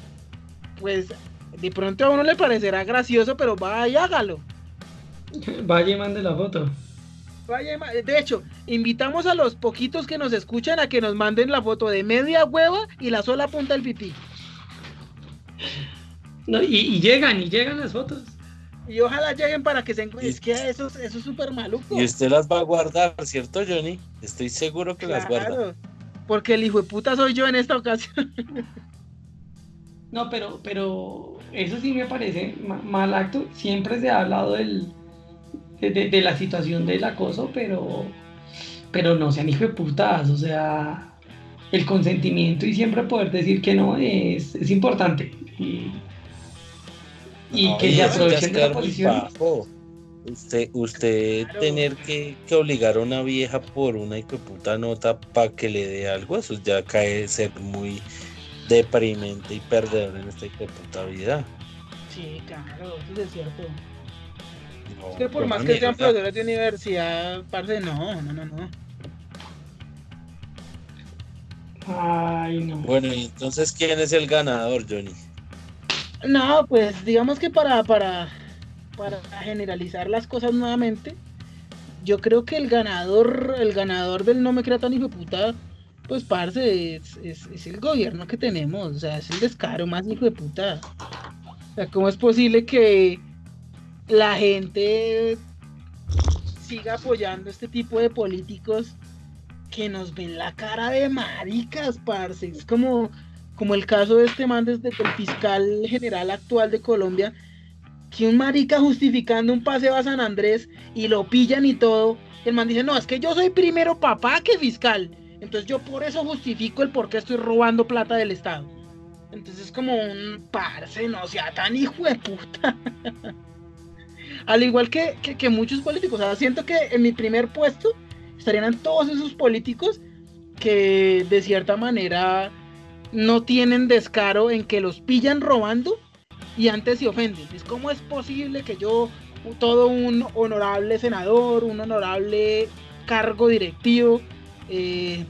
Pues de pronto a uno le parecerá gracioso, pero vaya, hágalo. Vaya y mande la foto. De hecho, invitamos a los poquitos que nos escuchan a que nos manden la foto de media hueva y la sola punta del pipí. No, y, llegan, y llegan las fotos. Y ojalá lleguen para que se encuentren. Es que eso, eso es súper maluco. Y usted las va a guardar, ¿cierto, Johnny? Estoy seguro que las guarda. Porque el hijo de puta soy yo en esta ocasión. [LAUGHS] No, pero, pero eso sí me parece mal acto. Siempre se ha hablado del, de, la situación del acoso, pero, pero no sean hijo de putas, o sea, el consentimiento y siempre poder decir que no es, es importante. Y, que se aprovechen de la posición. Usted, usted tener que, que, obligar a una vieja por una puta nota para que le dé algo, eso ya cae ser muy deprimente y perdedor en esta puta vida. Sí, claro, eso es cierto. No, Es que por qué más que sean profesores de universidad, parce, no, no, no, no. Ay, no. Bueno, y entonces, ¿quién es el ganador, Johnny? No, pues digamos que para, para, para generalizar las cosas nuevamente, yo creo que el ganador, el ganador del no me crea tan hijo de puta, pues parce, es, es- es el gobierno que tenemos, o sea, es el descaro más hijo de puta. O sea, ¿cómo es posible que la gente siga apoyando este tipo de políticos que nos ven la cara de maricas, parce? Es como, como el caso de este man desde el fiscal general actual de Colombia, que un marica justificando un paseo a San Andrés y lo pillan y todo, el man dice, no, es que yo soy primero papá que fiscal, entonces yo por eso justifico el por qué estoy robando plata del Estado. Entonces es como un parce, no sea tan hijo de puta. [LAUGHS] Al igual que, que, muchos políticos, o sea, siento que en mi primer puesto estarían todos esos políticos que de cierta manera no tienen descaro en que los pillan robando y antes se ofenden. Es como es posible que yo, todo un honorable senador, un honorable cargo directivo, eh,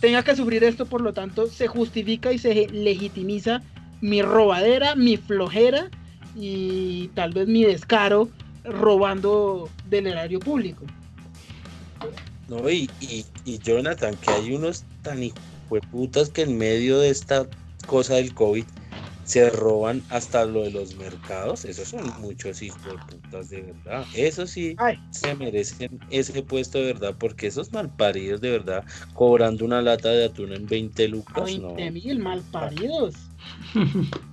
tenga que sufrir esto, por lo tanto se justifica y se legitimiza mi robadera, mi flojera y tal vez mi descaro robando del erario público. No, y, y, y Jonathan, que hay unos tan hijueputas que en medio de esta cosa del COVID se roban hasta lo de los mercados. Esos son muchos hijueputas de verdad. Eso sí Ay, se merecen ese puesto de verdad, porque esos malparidos de verdad, cobrando una lata de atún en 20 a lucas, no. 20 mil malparidos. [LAUGHS]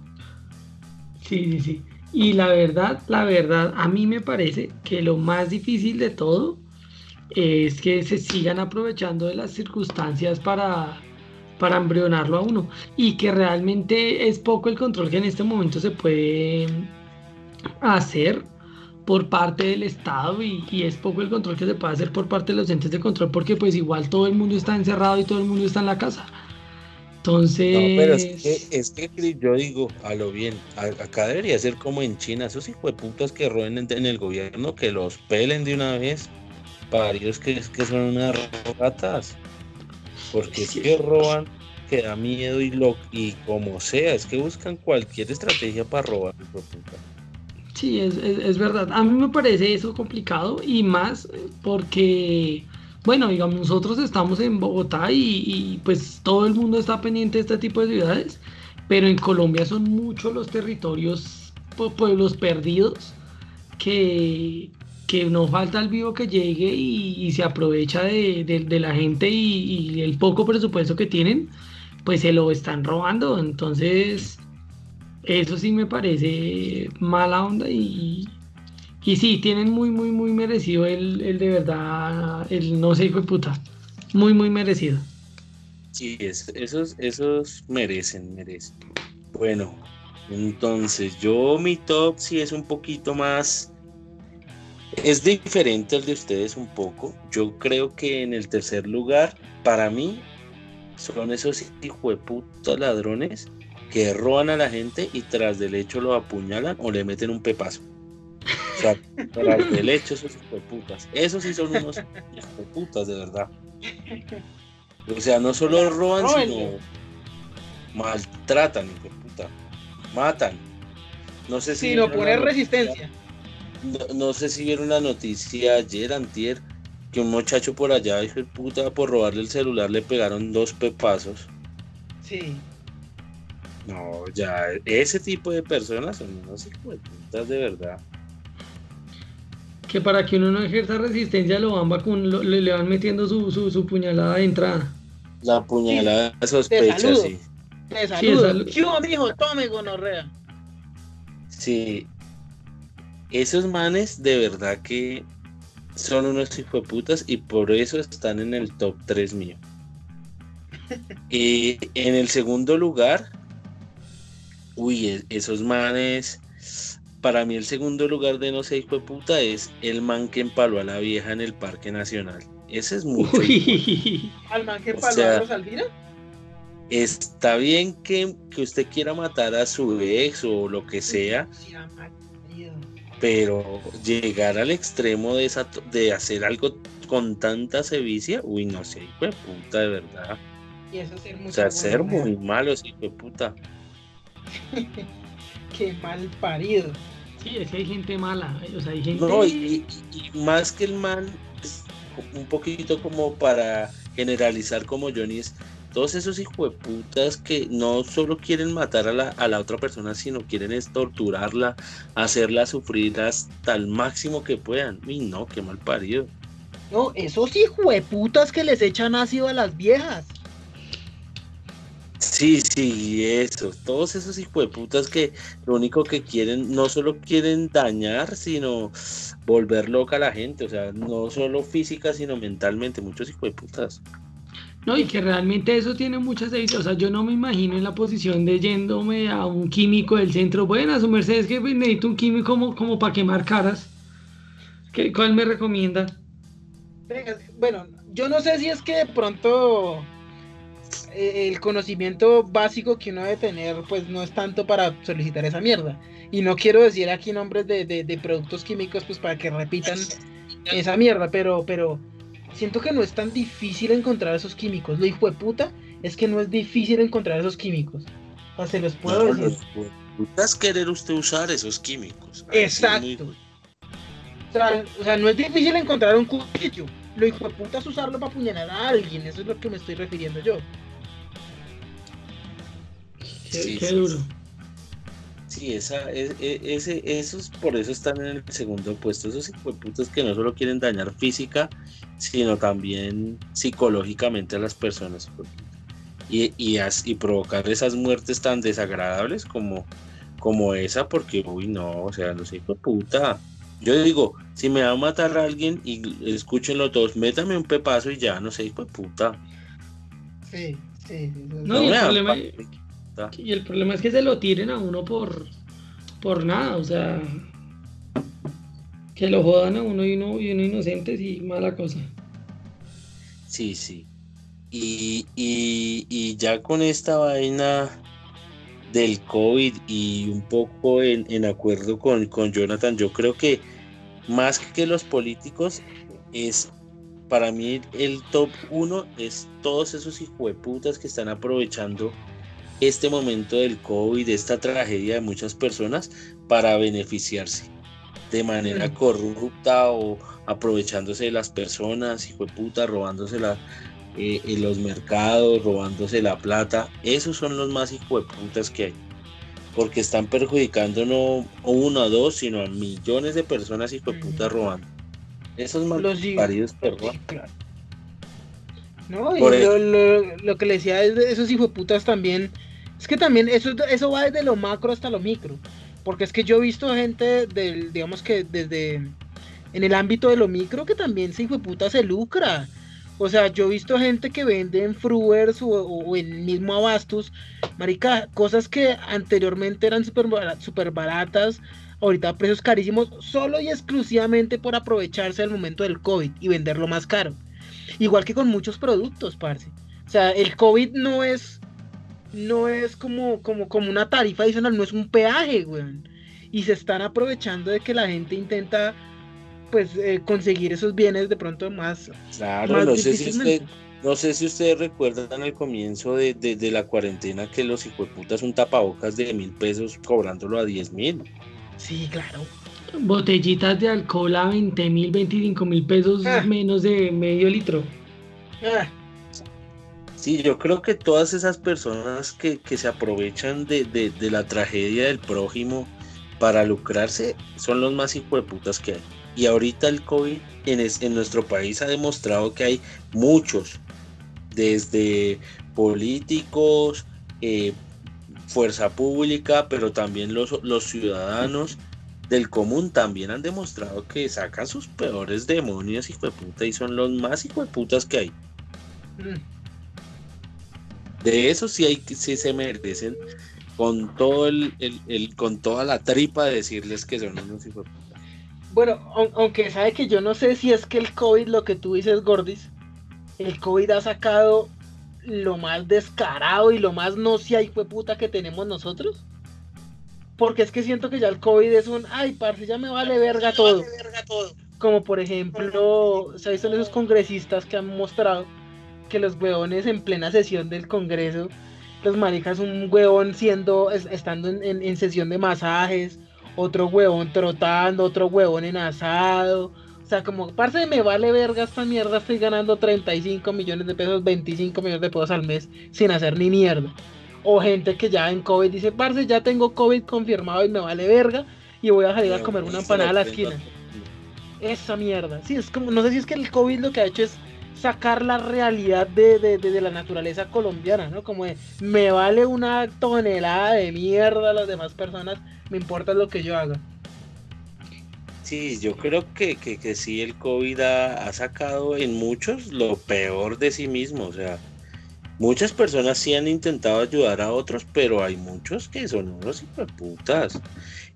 Sí, sí, sí. Y la verdad, la verdad, a mí me parece que lo más difícil de todo es que se sigan aprovechando de las circunstancias para, para embrionarlo a uno. Y que realmente es poco el control que en este momento se puede hacer por parte del Estado y, y es poco el control que se puede hacer por parte de los entes de control porque pues igual todo el mundo está encerrado y todo el mundo está en la casa. Entonces... No, pero es que, es que yo digo, a lo bien, a- acá debería ser como en China, esos hijueputas que roben en, en el gobierno, que los pelen de una vez, paridos que, que son unas ratas, porque es que roban, que da miedo y lo y como sea, es que buscan cualquier estrategia para robar. Sí, es, es- es verdad. A mí me parece eso complicado y más porque, bueno, digamos, nosotros estamos en Bogotá y, pues todo el mundo está pendiente de este tipo de ciudades, pero en Colombia son muchos los territorios, pue- pueblos perdidos que, que no falta el vivo que llegue y, se aprovecha de, de- de la gente y, y el poco presupuesto que tienen, pues se lo están robando. Entonces... Eso sí me parece mala onda y, y sí, tienen muy, muy, muy merecido el, el de verdad, el no sé hijo de puta. Muy, muy merecido. Sí, es- esos, esos merecen, merecen. Bueno, entonces yo mi top sí es un poquito más. Es diferente al de ustedes un poco. Yo creo que en el tercer lugar, para mí, son esos hijueputos ladrones que roban a la gente y tras del hecho lo apuñalan o le meten un pepazo. O sea, tras del hecho esos hijueputas. Esos sí son unos hijueputas de verdad. O sea, no solo roban, Róbenle. sino maltratan, hijo de puta. Matan. No sé si Si no poner resistencia. No, no sé si vieron la noticia ayer, antier, que un muchacho por allá, hijo de puta, por robarle el celular le pegaron dos pepazos. Sí. No, ya, ese tipo de personas son unos hijos de putas de verdad. Que para que uno no ejerza resistencia lo van vacun lo- le, le van metiendo su, su, su puñalada de entrada. La puñalada de sospecha, sí. Te Sí, saludo. salud. ¿Qué hubo, mijo? Tome gonorrea. Sí. Esos manes de verdad que son unos hijueputas y por eso están en el top 3 mío. [LAUGHS] Y en el segundo lugar, uy, e- esos manes, para mí el segundo lugar de no sé hijueputa es el man que empaló a la vieja en el Parque Nacional. Ese es mucho. hijueputa. Uy, Al man que O paló sea- a Rosalvira. está bien que, que usted quiera matar a su ex o lo que sea, pero llegar al extremo de, esa, de hacer algo con tanta sevicia, uy, no sé, hijo de puta, de verdad. Y eso ser O sea, ser muy malo, ese hijo de puta. [LAUGHS] Qué mal parido. Sí, es que hay gente mala. O sea, hay gente. No, y, y- y más que el man, es un poquito como para generalizar como Johnny es todos esos hijueputas que no solo quieren matar a la, a la otra persona, sino quieren es torturarla, hacerla sufrir hasta el máximo que puedan. Y no, qué mal parido. No, esos hijueputas que les echan ácido a las viejas. Sí, sí, eso. Todos esos hijueputas que lo único que quieren, no solo quieren dañar, sino volver loca a la gente. O sea, no solo física, sino mentalmente. Muchos hijueputas. No, y que realmente eso tiene muchas sevicia. O sea, yo no me imagino en la posición de yéndome a un químico del centro. Bueno, su merced es que pues, necesito un químico como, como para quemar caras. ¿Qué, ¿Cuál me recomienda? Bueno, yo no sé si es que de pronto el conocimiento básico que uno debe tener, pues no es tanto para solicitar esa mierda. Y no quiero decir aquí nombres de, de- de productos químicos, pues para que repitan esa mierda, pero, pero siento que no es tan difícil encontrar esos químicos. Lo hijo de puta es que no es difícil encontrar esos químicos. O sea, se los puedo No, decir. querer usted usar esos químicos. Muy- Exacto. O sea, o sea, no es difícil encontrar un cuchillo. Lo hijo de puta es usarlo para apuñalar a alguien. Eso es lo que me estoy refiriendo yo. Qué, Sí, qué sí, duro. Sí, esa, e- e- ese, esos por eso están en el segundo puesto. Esos hijueputas que no solo quieren dañar física, sino también psicológicamente a las personas. Y, y, as- y provocar esas muertes tan desagradables como, como esa, porque, uy, no, o sea, hijos de puta. Yo digo, si me va a matar a alguien y escúchenlo todos, métame un pepazo y ya, no sé, hijo de puta. Sí, sí. sí, sí. No, y el problema- Y el problema es que se lo tiren a uno por, por nada. O sea, que lo jodan a uno y uno, y uno inocente, sí, mala cosa. Sí, sí. Y, y, y ya con esta vaina del COVID y un poco en, en acuerdo con, con Jonathan, yo creo que más que los políticos es para mí el top uno es todos esos hijueputas que están aprovechando este momento del COVID, esta tragedia de muchas personas para beneficiarse de manera Mm. corrupta o aprovechándose de las personas, hijueputa, robándose la, eh, en los mercados, robándose la plata. Esos son los más hijueputas que hay. Porque están perjudicando no a uno o dos, sino a millones de personas hijueputas Ujú. robando. Esos más Los paridos. Sí, claro. No, y Por lo, lo- lo que le decía es de esos hijueputas también. Es que también eso, eso va desde lo macro hasta lo micro. Porque es que yo he visto gente del, digamos que desde en el ámbito de lo micro que también ese hijueputa se lucra. O sea, yo he visto gente que vende en Fruers o, o en mismo Abastos, marica, cosas que anteriormente eran súper súper baratas, ahorita a precios carísimos, solo y exclusivamente por aprovecharse del momento del COVID y venderlo más caro. Igual que con muchos productos, parce. O sea, el COVID no es no es como, como, como una tarifa adicional, no es un peaje, weón. Y se están aprovechando de que la gente intenta pues eh, conseguir esos bienes de pronto más, Claro, más no sé si usted, no sé si ustedes recuerdan al comienzo de, de- de la cuarentena que los hijueputas un tapabocas de mil pesos cobrándolo a diez mil. Sí, claro. Botellitas de alcohol a 20 mil, 25 mil pesos Ah. menos de medio litro. Ah, Sí, yo creo que todas esas personas que, que se aprovechan de, de- de la tragedia del prójimo para lucrarse son los más hijueputas que hay. Y ahorita el COVID en, es- en nuestro país ha demostrado que hay muchos, desde políticos, eh, fuerza pública, pero también los, los ciudadanos del común también han demostrado que sacan sus peores demonios hijueputa y son los más hijueputas que hay. mm. De eso sí hay que- sí se merecen con todo el, el- el- con toda la tripa de decirles que son unos hijos de puta. Bueno, aun- aunque sabe que yo no sé si es que el COVID, lo que tú dices, Gordis, el COVID ha sacado lo más descarado y lo más no sea hijo de puta que tenemos nosotros? Porque es que siento que ya el COVID es un, ay, parce, ya me vale verga todo. Como por ejemplo, ¿se visto esos congresistas que han mostrado que los huevones en plena sesión del Congreso, los maricas, un huevón siendo, estando en, sesión de masajes, otro huevón trotando, otro huevón en asado. O sea, como, parce, me vale verga esta mierda, estoy ganando 35 millones de pesos, 25 millones de pesos al mes sin hacer ni mierda. O gente que ya en COVID dice, parce, ya tengo COVID confirmado y me vale verga y voy a salir a comer una empanada a la esquina. Esa mierda. Sí, es como, no sé si es que el COVID lo que ha hecho es sacar la realidad de, de, la naturaleza colombiana, ¿no? Como de, me vale una tonelada de mierda a las demás personas, me importa lo que yo haga. Sí, yo creo que, que, que sí, el COVID ha, ha, sacado en muchos lo peor de sí mismo, o sea, Muchas personas sí han intentado ayudar a otros, pero hay muchos que son unos putas.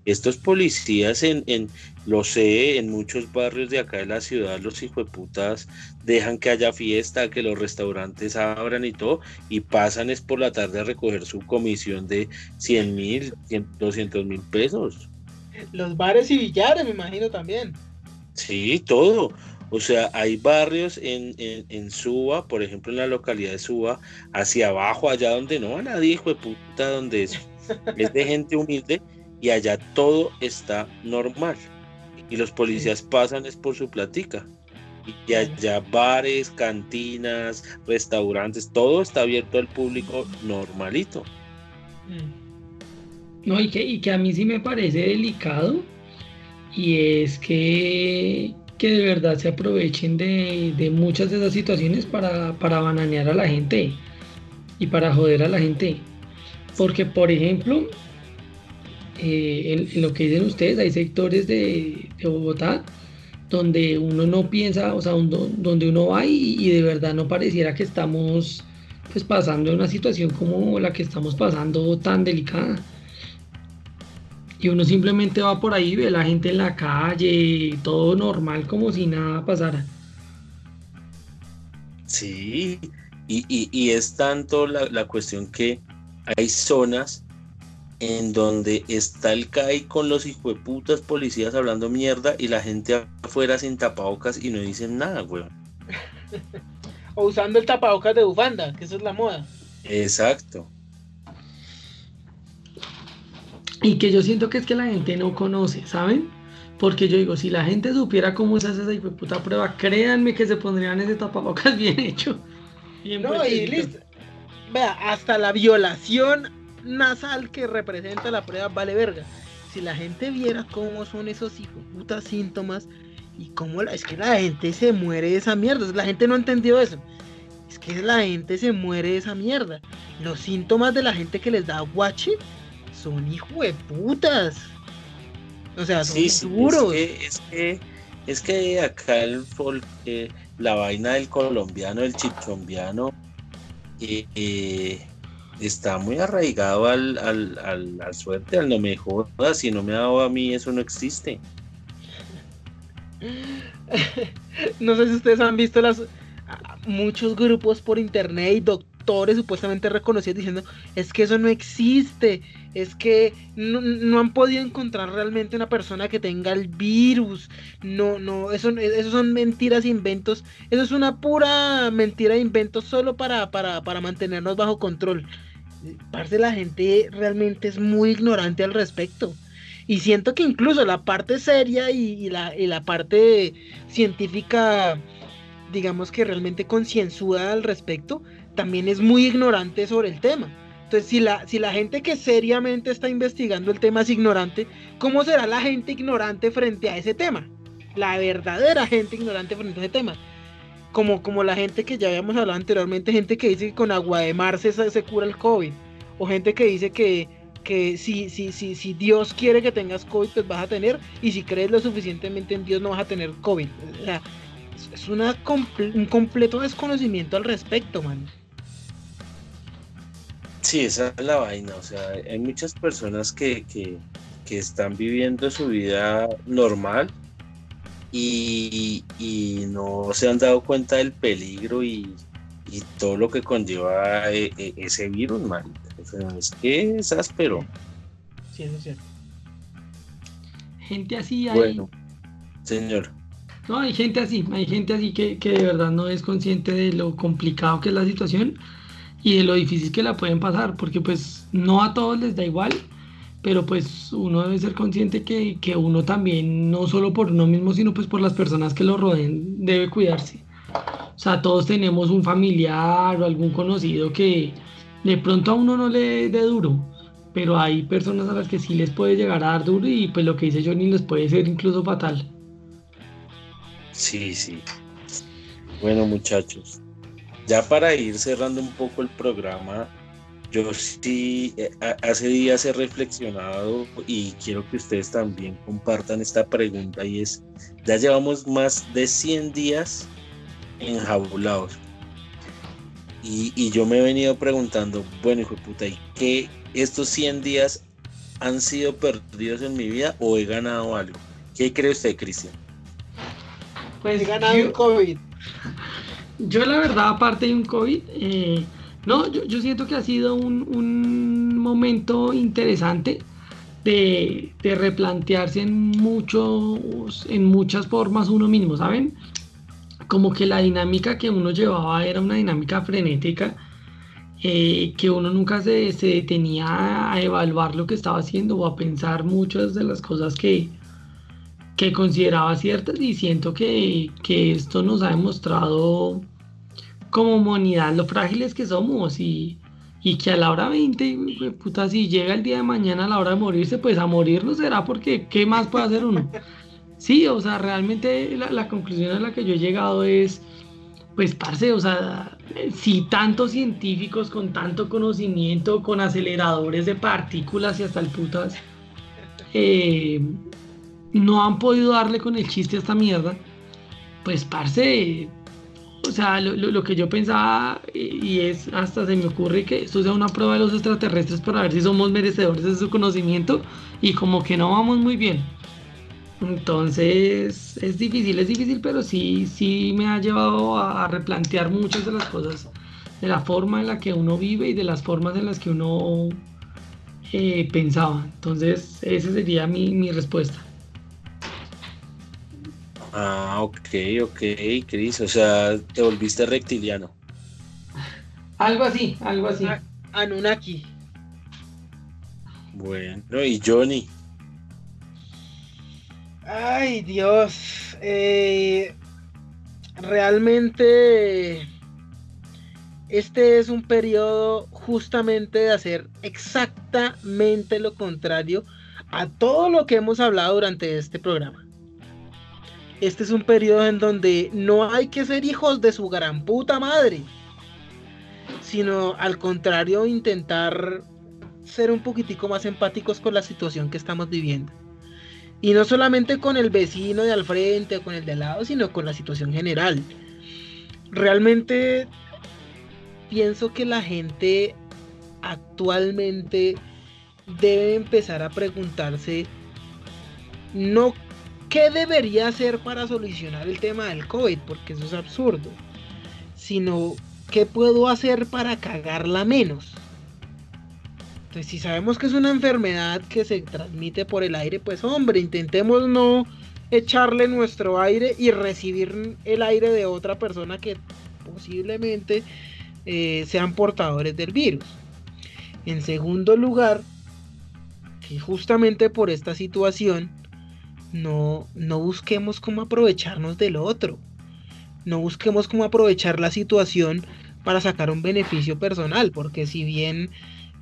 Estos policías en, en, lo sé, en muchos barrios de acá de la ciudad, los putas dejan que haya fiesta, que los restaurantes abran y todo, y pasan es por la tarde a recoger su comisión de 100 mil, 200 mil pesos. Los bares y billares, me imagino también. Sí, todo. O sea, hay barrios en, en, Suba, por ejemplo, en la localidad de Suba, hacia abajo, allá donde no va nadie, hijo de puta, donde es, [LAUGHS] es de gente humilde, y allá todo está normal. Y los policías pasan es por su platica. Y allá bares, cantinas, restaurantes, todo está abierto al público normalito. Mm. No, y que, y que a mí sí me parece delicado, y es que que de verdad se aprovechen de, muchas de esas situaciones para, para, bananear a la gente y para joder a la gente. Porque, por ejemplo, eh, en, lo que dicen ustedes, hay sectores de, Bogotá donde uno no piensa, o sea, donde uno va y, de verdad no pareciera que estamos pues pasando una situación como la que estamos pasando tan delicada y uno simplemente va por ahí, ve la gente en la calle, todo normal, como si nada pasara. Sí, y, es tanto la, cuestión que hay zonas en donde está el CAI con los hijueputas policías hablando mierda y la gente afuera sin tapabocas y no dicen nada, weón. [LAUGHS] o usando el tapabocas de bufanda, que eso es la moda. Exacto. Y que yo siento que es que la gente no conoce, ¿saben? Porque yo digo, si la gente supiera cómo se hace esa puta prueba, créanme que se pondrían ese tapabocas [LAUGHS] bien hecho. no, y listo. Vea, hasta la violación nasal que representa la prueba vale verga. Si la gente viera cómo son esos hijos putas síntomas y cómo la, es que la gente se muere de esa mierda. La gente no entendió eso. Es que la gente se muere de esa mierda. Los síntomas de la gente que les da guache son hijo de putas. O sea, son duros. Es que, es que, acá el folk, eh, la vaina del colombiano, el chichombiano, eh, eh, está muy arraigado al, al, al, al, suerte, al no me jodas, si no me ha dado a mí, eso no existe. [LAUGHS] no sé si ustedes han visto las muchos grupos por internet y supuestamente reconocidos diciendo es que eso no existe, es que no, han podido encontrar realmente una persona que tenga el virus, no, no, eso, eso son mentiras, inventos, eso es una pura mentira de inventos solo para, para, para mantenernos bajo control. Parte la gente realmente es muy ignorante al respecto. Y siento que incluso la parte seria y, la, y la parte científica, digamos que realmente concienzuda al respecto, también es muy ignorante sobre el tema. Entonces, si la, si la gente que seriamente está investigando el tema es ignorante, ¿cómo será la gente ignorante frente a ese tema? La verdadera gente ignorante frente a ese tema. Como, como la gente que ya habíamos hablado anteriormente, gente que dice que con agua de mar se, se cura el COVID. O gente que dice que, que si, si, si, si Dios quiere que tengas COVID, pues vas a tener. Y si crees lo suficientemente en Dios, no vas a tener COVID. O sea, es una un completo desconocimiento al respecto, man. Sí, esa es la vaina. O sea, hay muchas personas que, están viviendo su vida normal y, no se han dado cuenta del peligro y, y todo lo que conlleva eh, eh, ese virus, man. es que es áspero. Sí, eso es cierto. Gente así hay. Bueno, señor. No, hay gente así, hay gente así que, que de verdad no es consciente de lo complicado que es la situación y de lo difícil que la pueden pasar, porque pues no a todos les da igual, pero pues uno debe ser consciente que, que uno también, no solo por uno mismo, sino pues por las personas que lo rodeen, debe cuidarse. O sea, todos tenemos un familiar o algún conocido que de pronto a uno no le dé duro, pero hay personas a las que sí les puede llegar a dar duro y pues lo que dice Johnny les puede ser incluso fatal. Sí, sí. Bueno, muchachos, ya para ir cerrando un poco el programa, yo sí eh, hace días he reflexionado y quiero que ustedes también compartan esta pregunta y es, ya llevamos más de 100 días enjaulados. Y, y yo me he venido preguntando, bueno, hijo de puta, ¿y qué estos 100 días han sido perdidos en mi vida o he ganado algo? ¿Qué cree usted, Cristian? Pues he ganado un COVID. Yo la verdad, aparte de un COVID, eh, no, yo, siento que ha sido un, momento interesante de, replantearse en, muchos, en muchas formas uno mismo, ¿saben? Como que la dinámica que uno llevaba era una dinámica frenética, eh, que uno nunca se, se, detenía a evaluar lo que estaba haciendo o a pensar muchas de las cosas que, que consideraba ciertas y siento que, que esto nos ha demostrado como humanidad lo frágiles que somos y, y que a la hora 20, puta, si llega el día de mañana a la hora de morirse, pues a morir no será porque ¿qué más puede hacer uno? [LAUGHS] Sí, o sea, realmente la, la conclusión a la que yo he llegado es, pues, parce, o sea, si tantos científicos con tanto conocimiento, con aceleradores de partículas y hasta el putas, eh, no han podido darle con el chiste a esta mierda, pues parce, o sea, lo, que yo pensaba y es hasta se me ocurre que esto sea una prueba de los extraterrestres para ver si somos merecedores de su conocimiento y como que no vamos muy bien. Entonces es difícil, es difícil, pero sí, sí me ha llevado a replantear muchas de las cosas, de la forma en la que uno vive y de las formas en las que uno eh, pensaba. Entonces esa sería mi, mi respuesta. Ah, ok, ok, Cris. O sea, te volviste reptiliano. Algo así, algo así. Anunnaki. Bueno, y Johnny. Ay, Dios. Eh, realmente este es un periodo justamente de hacer exactamente lo contrario a todo lo que hemos hablado durante este programa. Este es un periodo en donde no hay que ser hijos de su gran puta madre, sino al contrario intentar ser un poquitico más empáticos con la situación que estamos viviendo. Y no solamente con el vecino de al frente o con el de al lado, sino con la situación general. Realmente pienso que la gente actualmente debe empezar a preguntarse no qué debería hacer para solucionar el tema del COVID, porque eso es absurdo, sino qué puedo hacer para cagarla menos. Entonces, si sabemos que es una enfermedad que se transmite por el aire, pues hombre, intentemos no echarle nuestro aire y recibir el aire de otra persona que posiblemente eh, sean portadores del virus. En segundo lugar, que justamente por esta situación, no, no busquemos cómo aprovecharnos del otro. No busquemos cómo aprovechar la situación para sacar un beneficio personal, porque si bien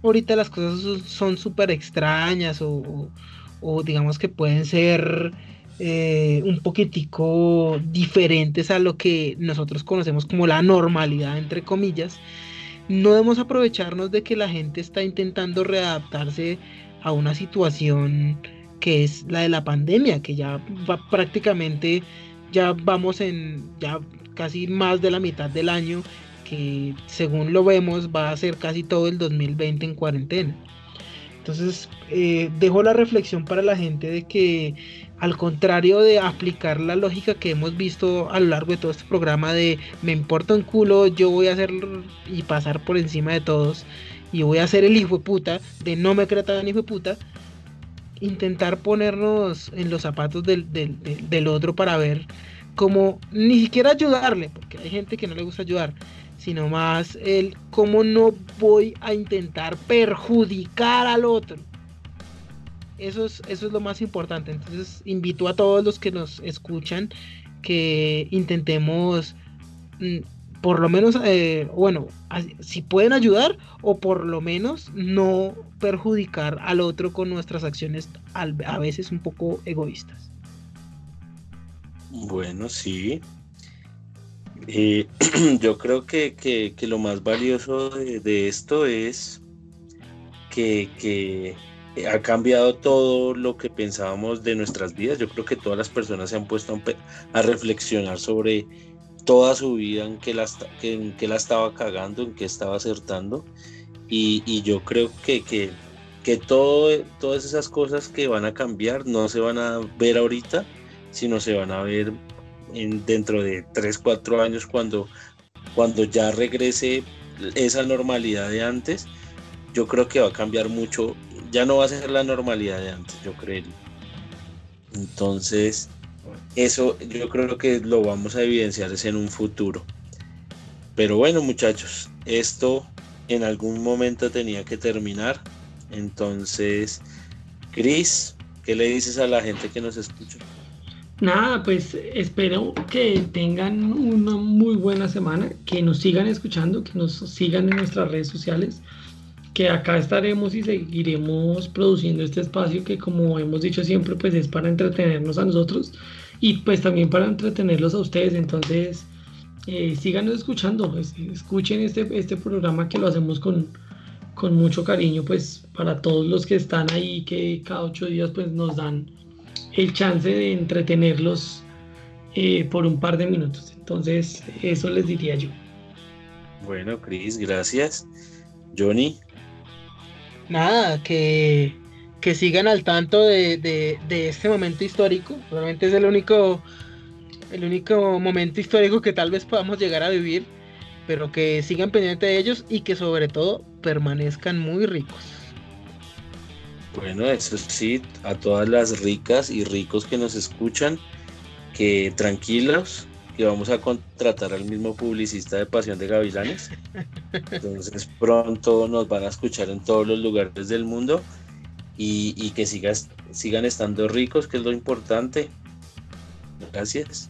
ahorita las cosas son súper extrañas o, digamos que pueden ser eh, un poquitico diferentes a lo que nosotros conocemos como la normalidad, entre comillas, no debemos aprovecharnos de que la gente está intentando readaptarse a una situación que es la de la pandemia, que ya va prácticamente, ya vamos en ya casi más de la mitad del año, que según lo vemos va a ser casi todo el 2020 en cuarentena. Entonces, eh, dejo la reflexión para la gente de que al contrario de aplicar la lógica que hemos visto a lo largo de todo este programa de me importa un culo, yo voy a hacer y pasar por encima de todos y voy a ser el hijo de puta, de no me creo tan hijo de puta, intentar ponernos en los zapatos del, del, otro para ver cómo ni siquiera ayudarle, porque hay gente que no le gusta ayudar, sino más el cómo no voy a intentar perjudicar al otro. Eso es, eso es lo más importante. Entonces invito a todos los que nos escuchan que intentemos mm, por lo menos, eh, bueno, si pueden ayudar o por lo menos no perjudicar al otro con nuestras acciones a veces un poco egoístas. Bueno, sí. Eh, [CLEARS THROAT] yo creo que, lo más valioso de, esto es que, ha cambiado todo lo que pensábamos de nuestras vidas. Yo creo que todas las personas se han puesto a reflexionar sobre toda su vida en que la, en que la estaba cagando, en que estaba acertando. Y, yo creo que, que, que todo, todas esas cosas que van a cambiar no se van a ver ahorita, sino se van a ver en, dentro de 3, 4 años cuando, cuando ya regrese esa normalidad de antes. Yo creo que va a cambiar mucho. Ya no va a ser la normalidad de antes, yo creo. Entonces, eso yo creo que lo vamos a evidenciar en un futuro. Pero bueno muchachos, esto en algún momento tenía que terminar. Entonces, Cris, ¿qué le dices a la gente que nos escucha? Nada, pues espero que tengan una muy buena semana, que nos sigan escuchando, que nos sigan en nuestras redes sociales, que acá estaremos y seguiremos produciendo este espacio que como hemos dicho siempre, pues es para entretenernos a nosotros y pues también para entretenerlos a ustedes. Entonces, eh, síganos escuchando, escuchen este, este programa que lo hacemos con, con mucho cariño, pues para todos los que están ahí, que cada ocho días pues nos dan el chance de entretenerlos eh, por un par de minutos. Entonces, eso les diría yo. Bueno, Cris, gracias. Johnny. Nada, que que sigan al tanto de, este momento histórico. Realmente es el único, el único momento histórico que tal vez podamos llegar a vivir, pero que sigan pendientes de ellos y que sobre todo permanezcan muy ricos. Bueno, eso sí, a todas las ricas y ricos que nos escuchan, que tranquilos, que vamos a contratar al mismo publicista de Pasión de Gavilanes. Entonces pronto nos van a escuchar en todos los lugares del mundo y, que sigas, sigan estando ricos, que es lo importante. Gracias.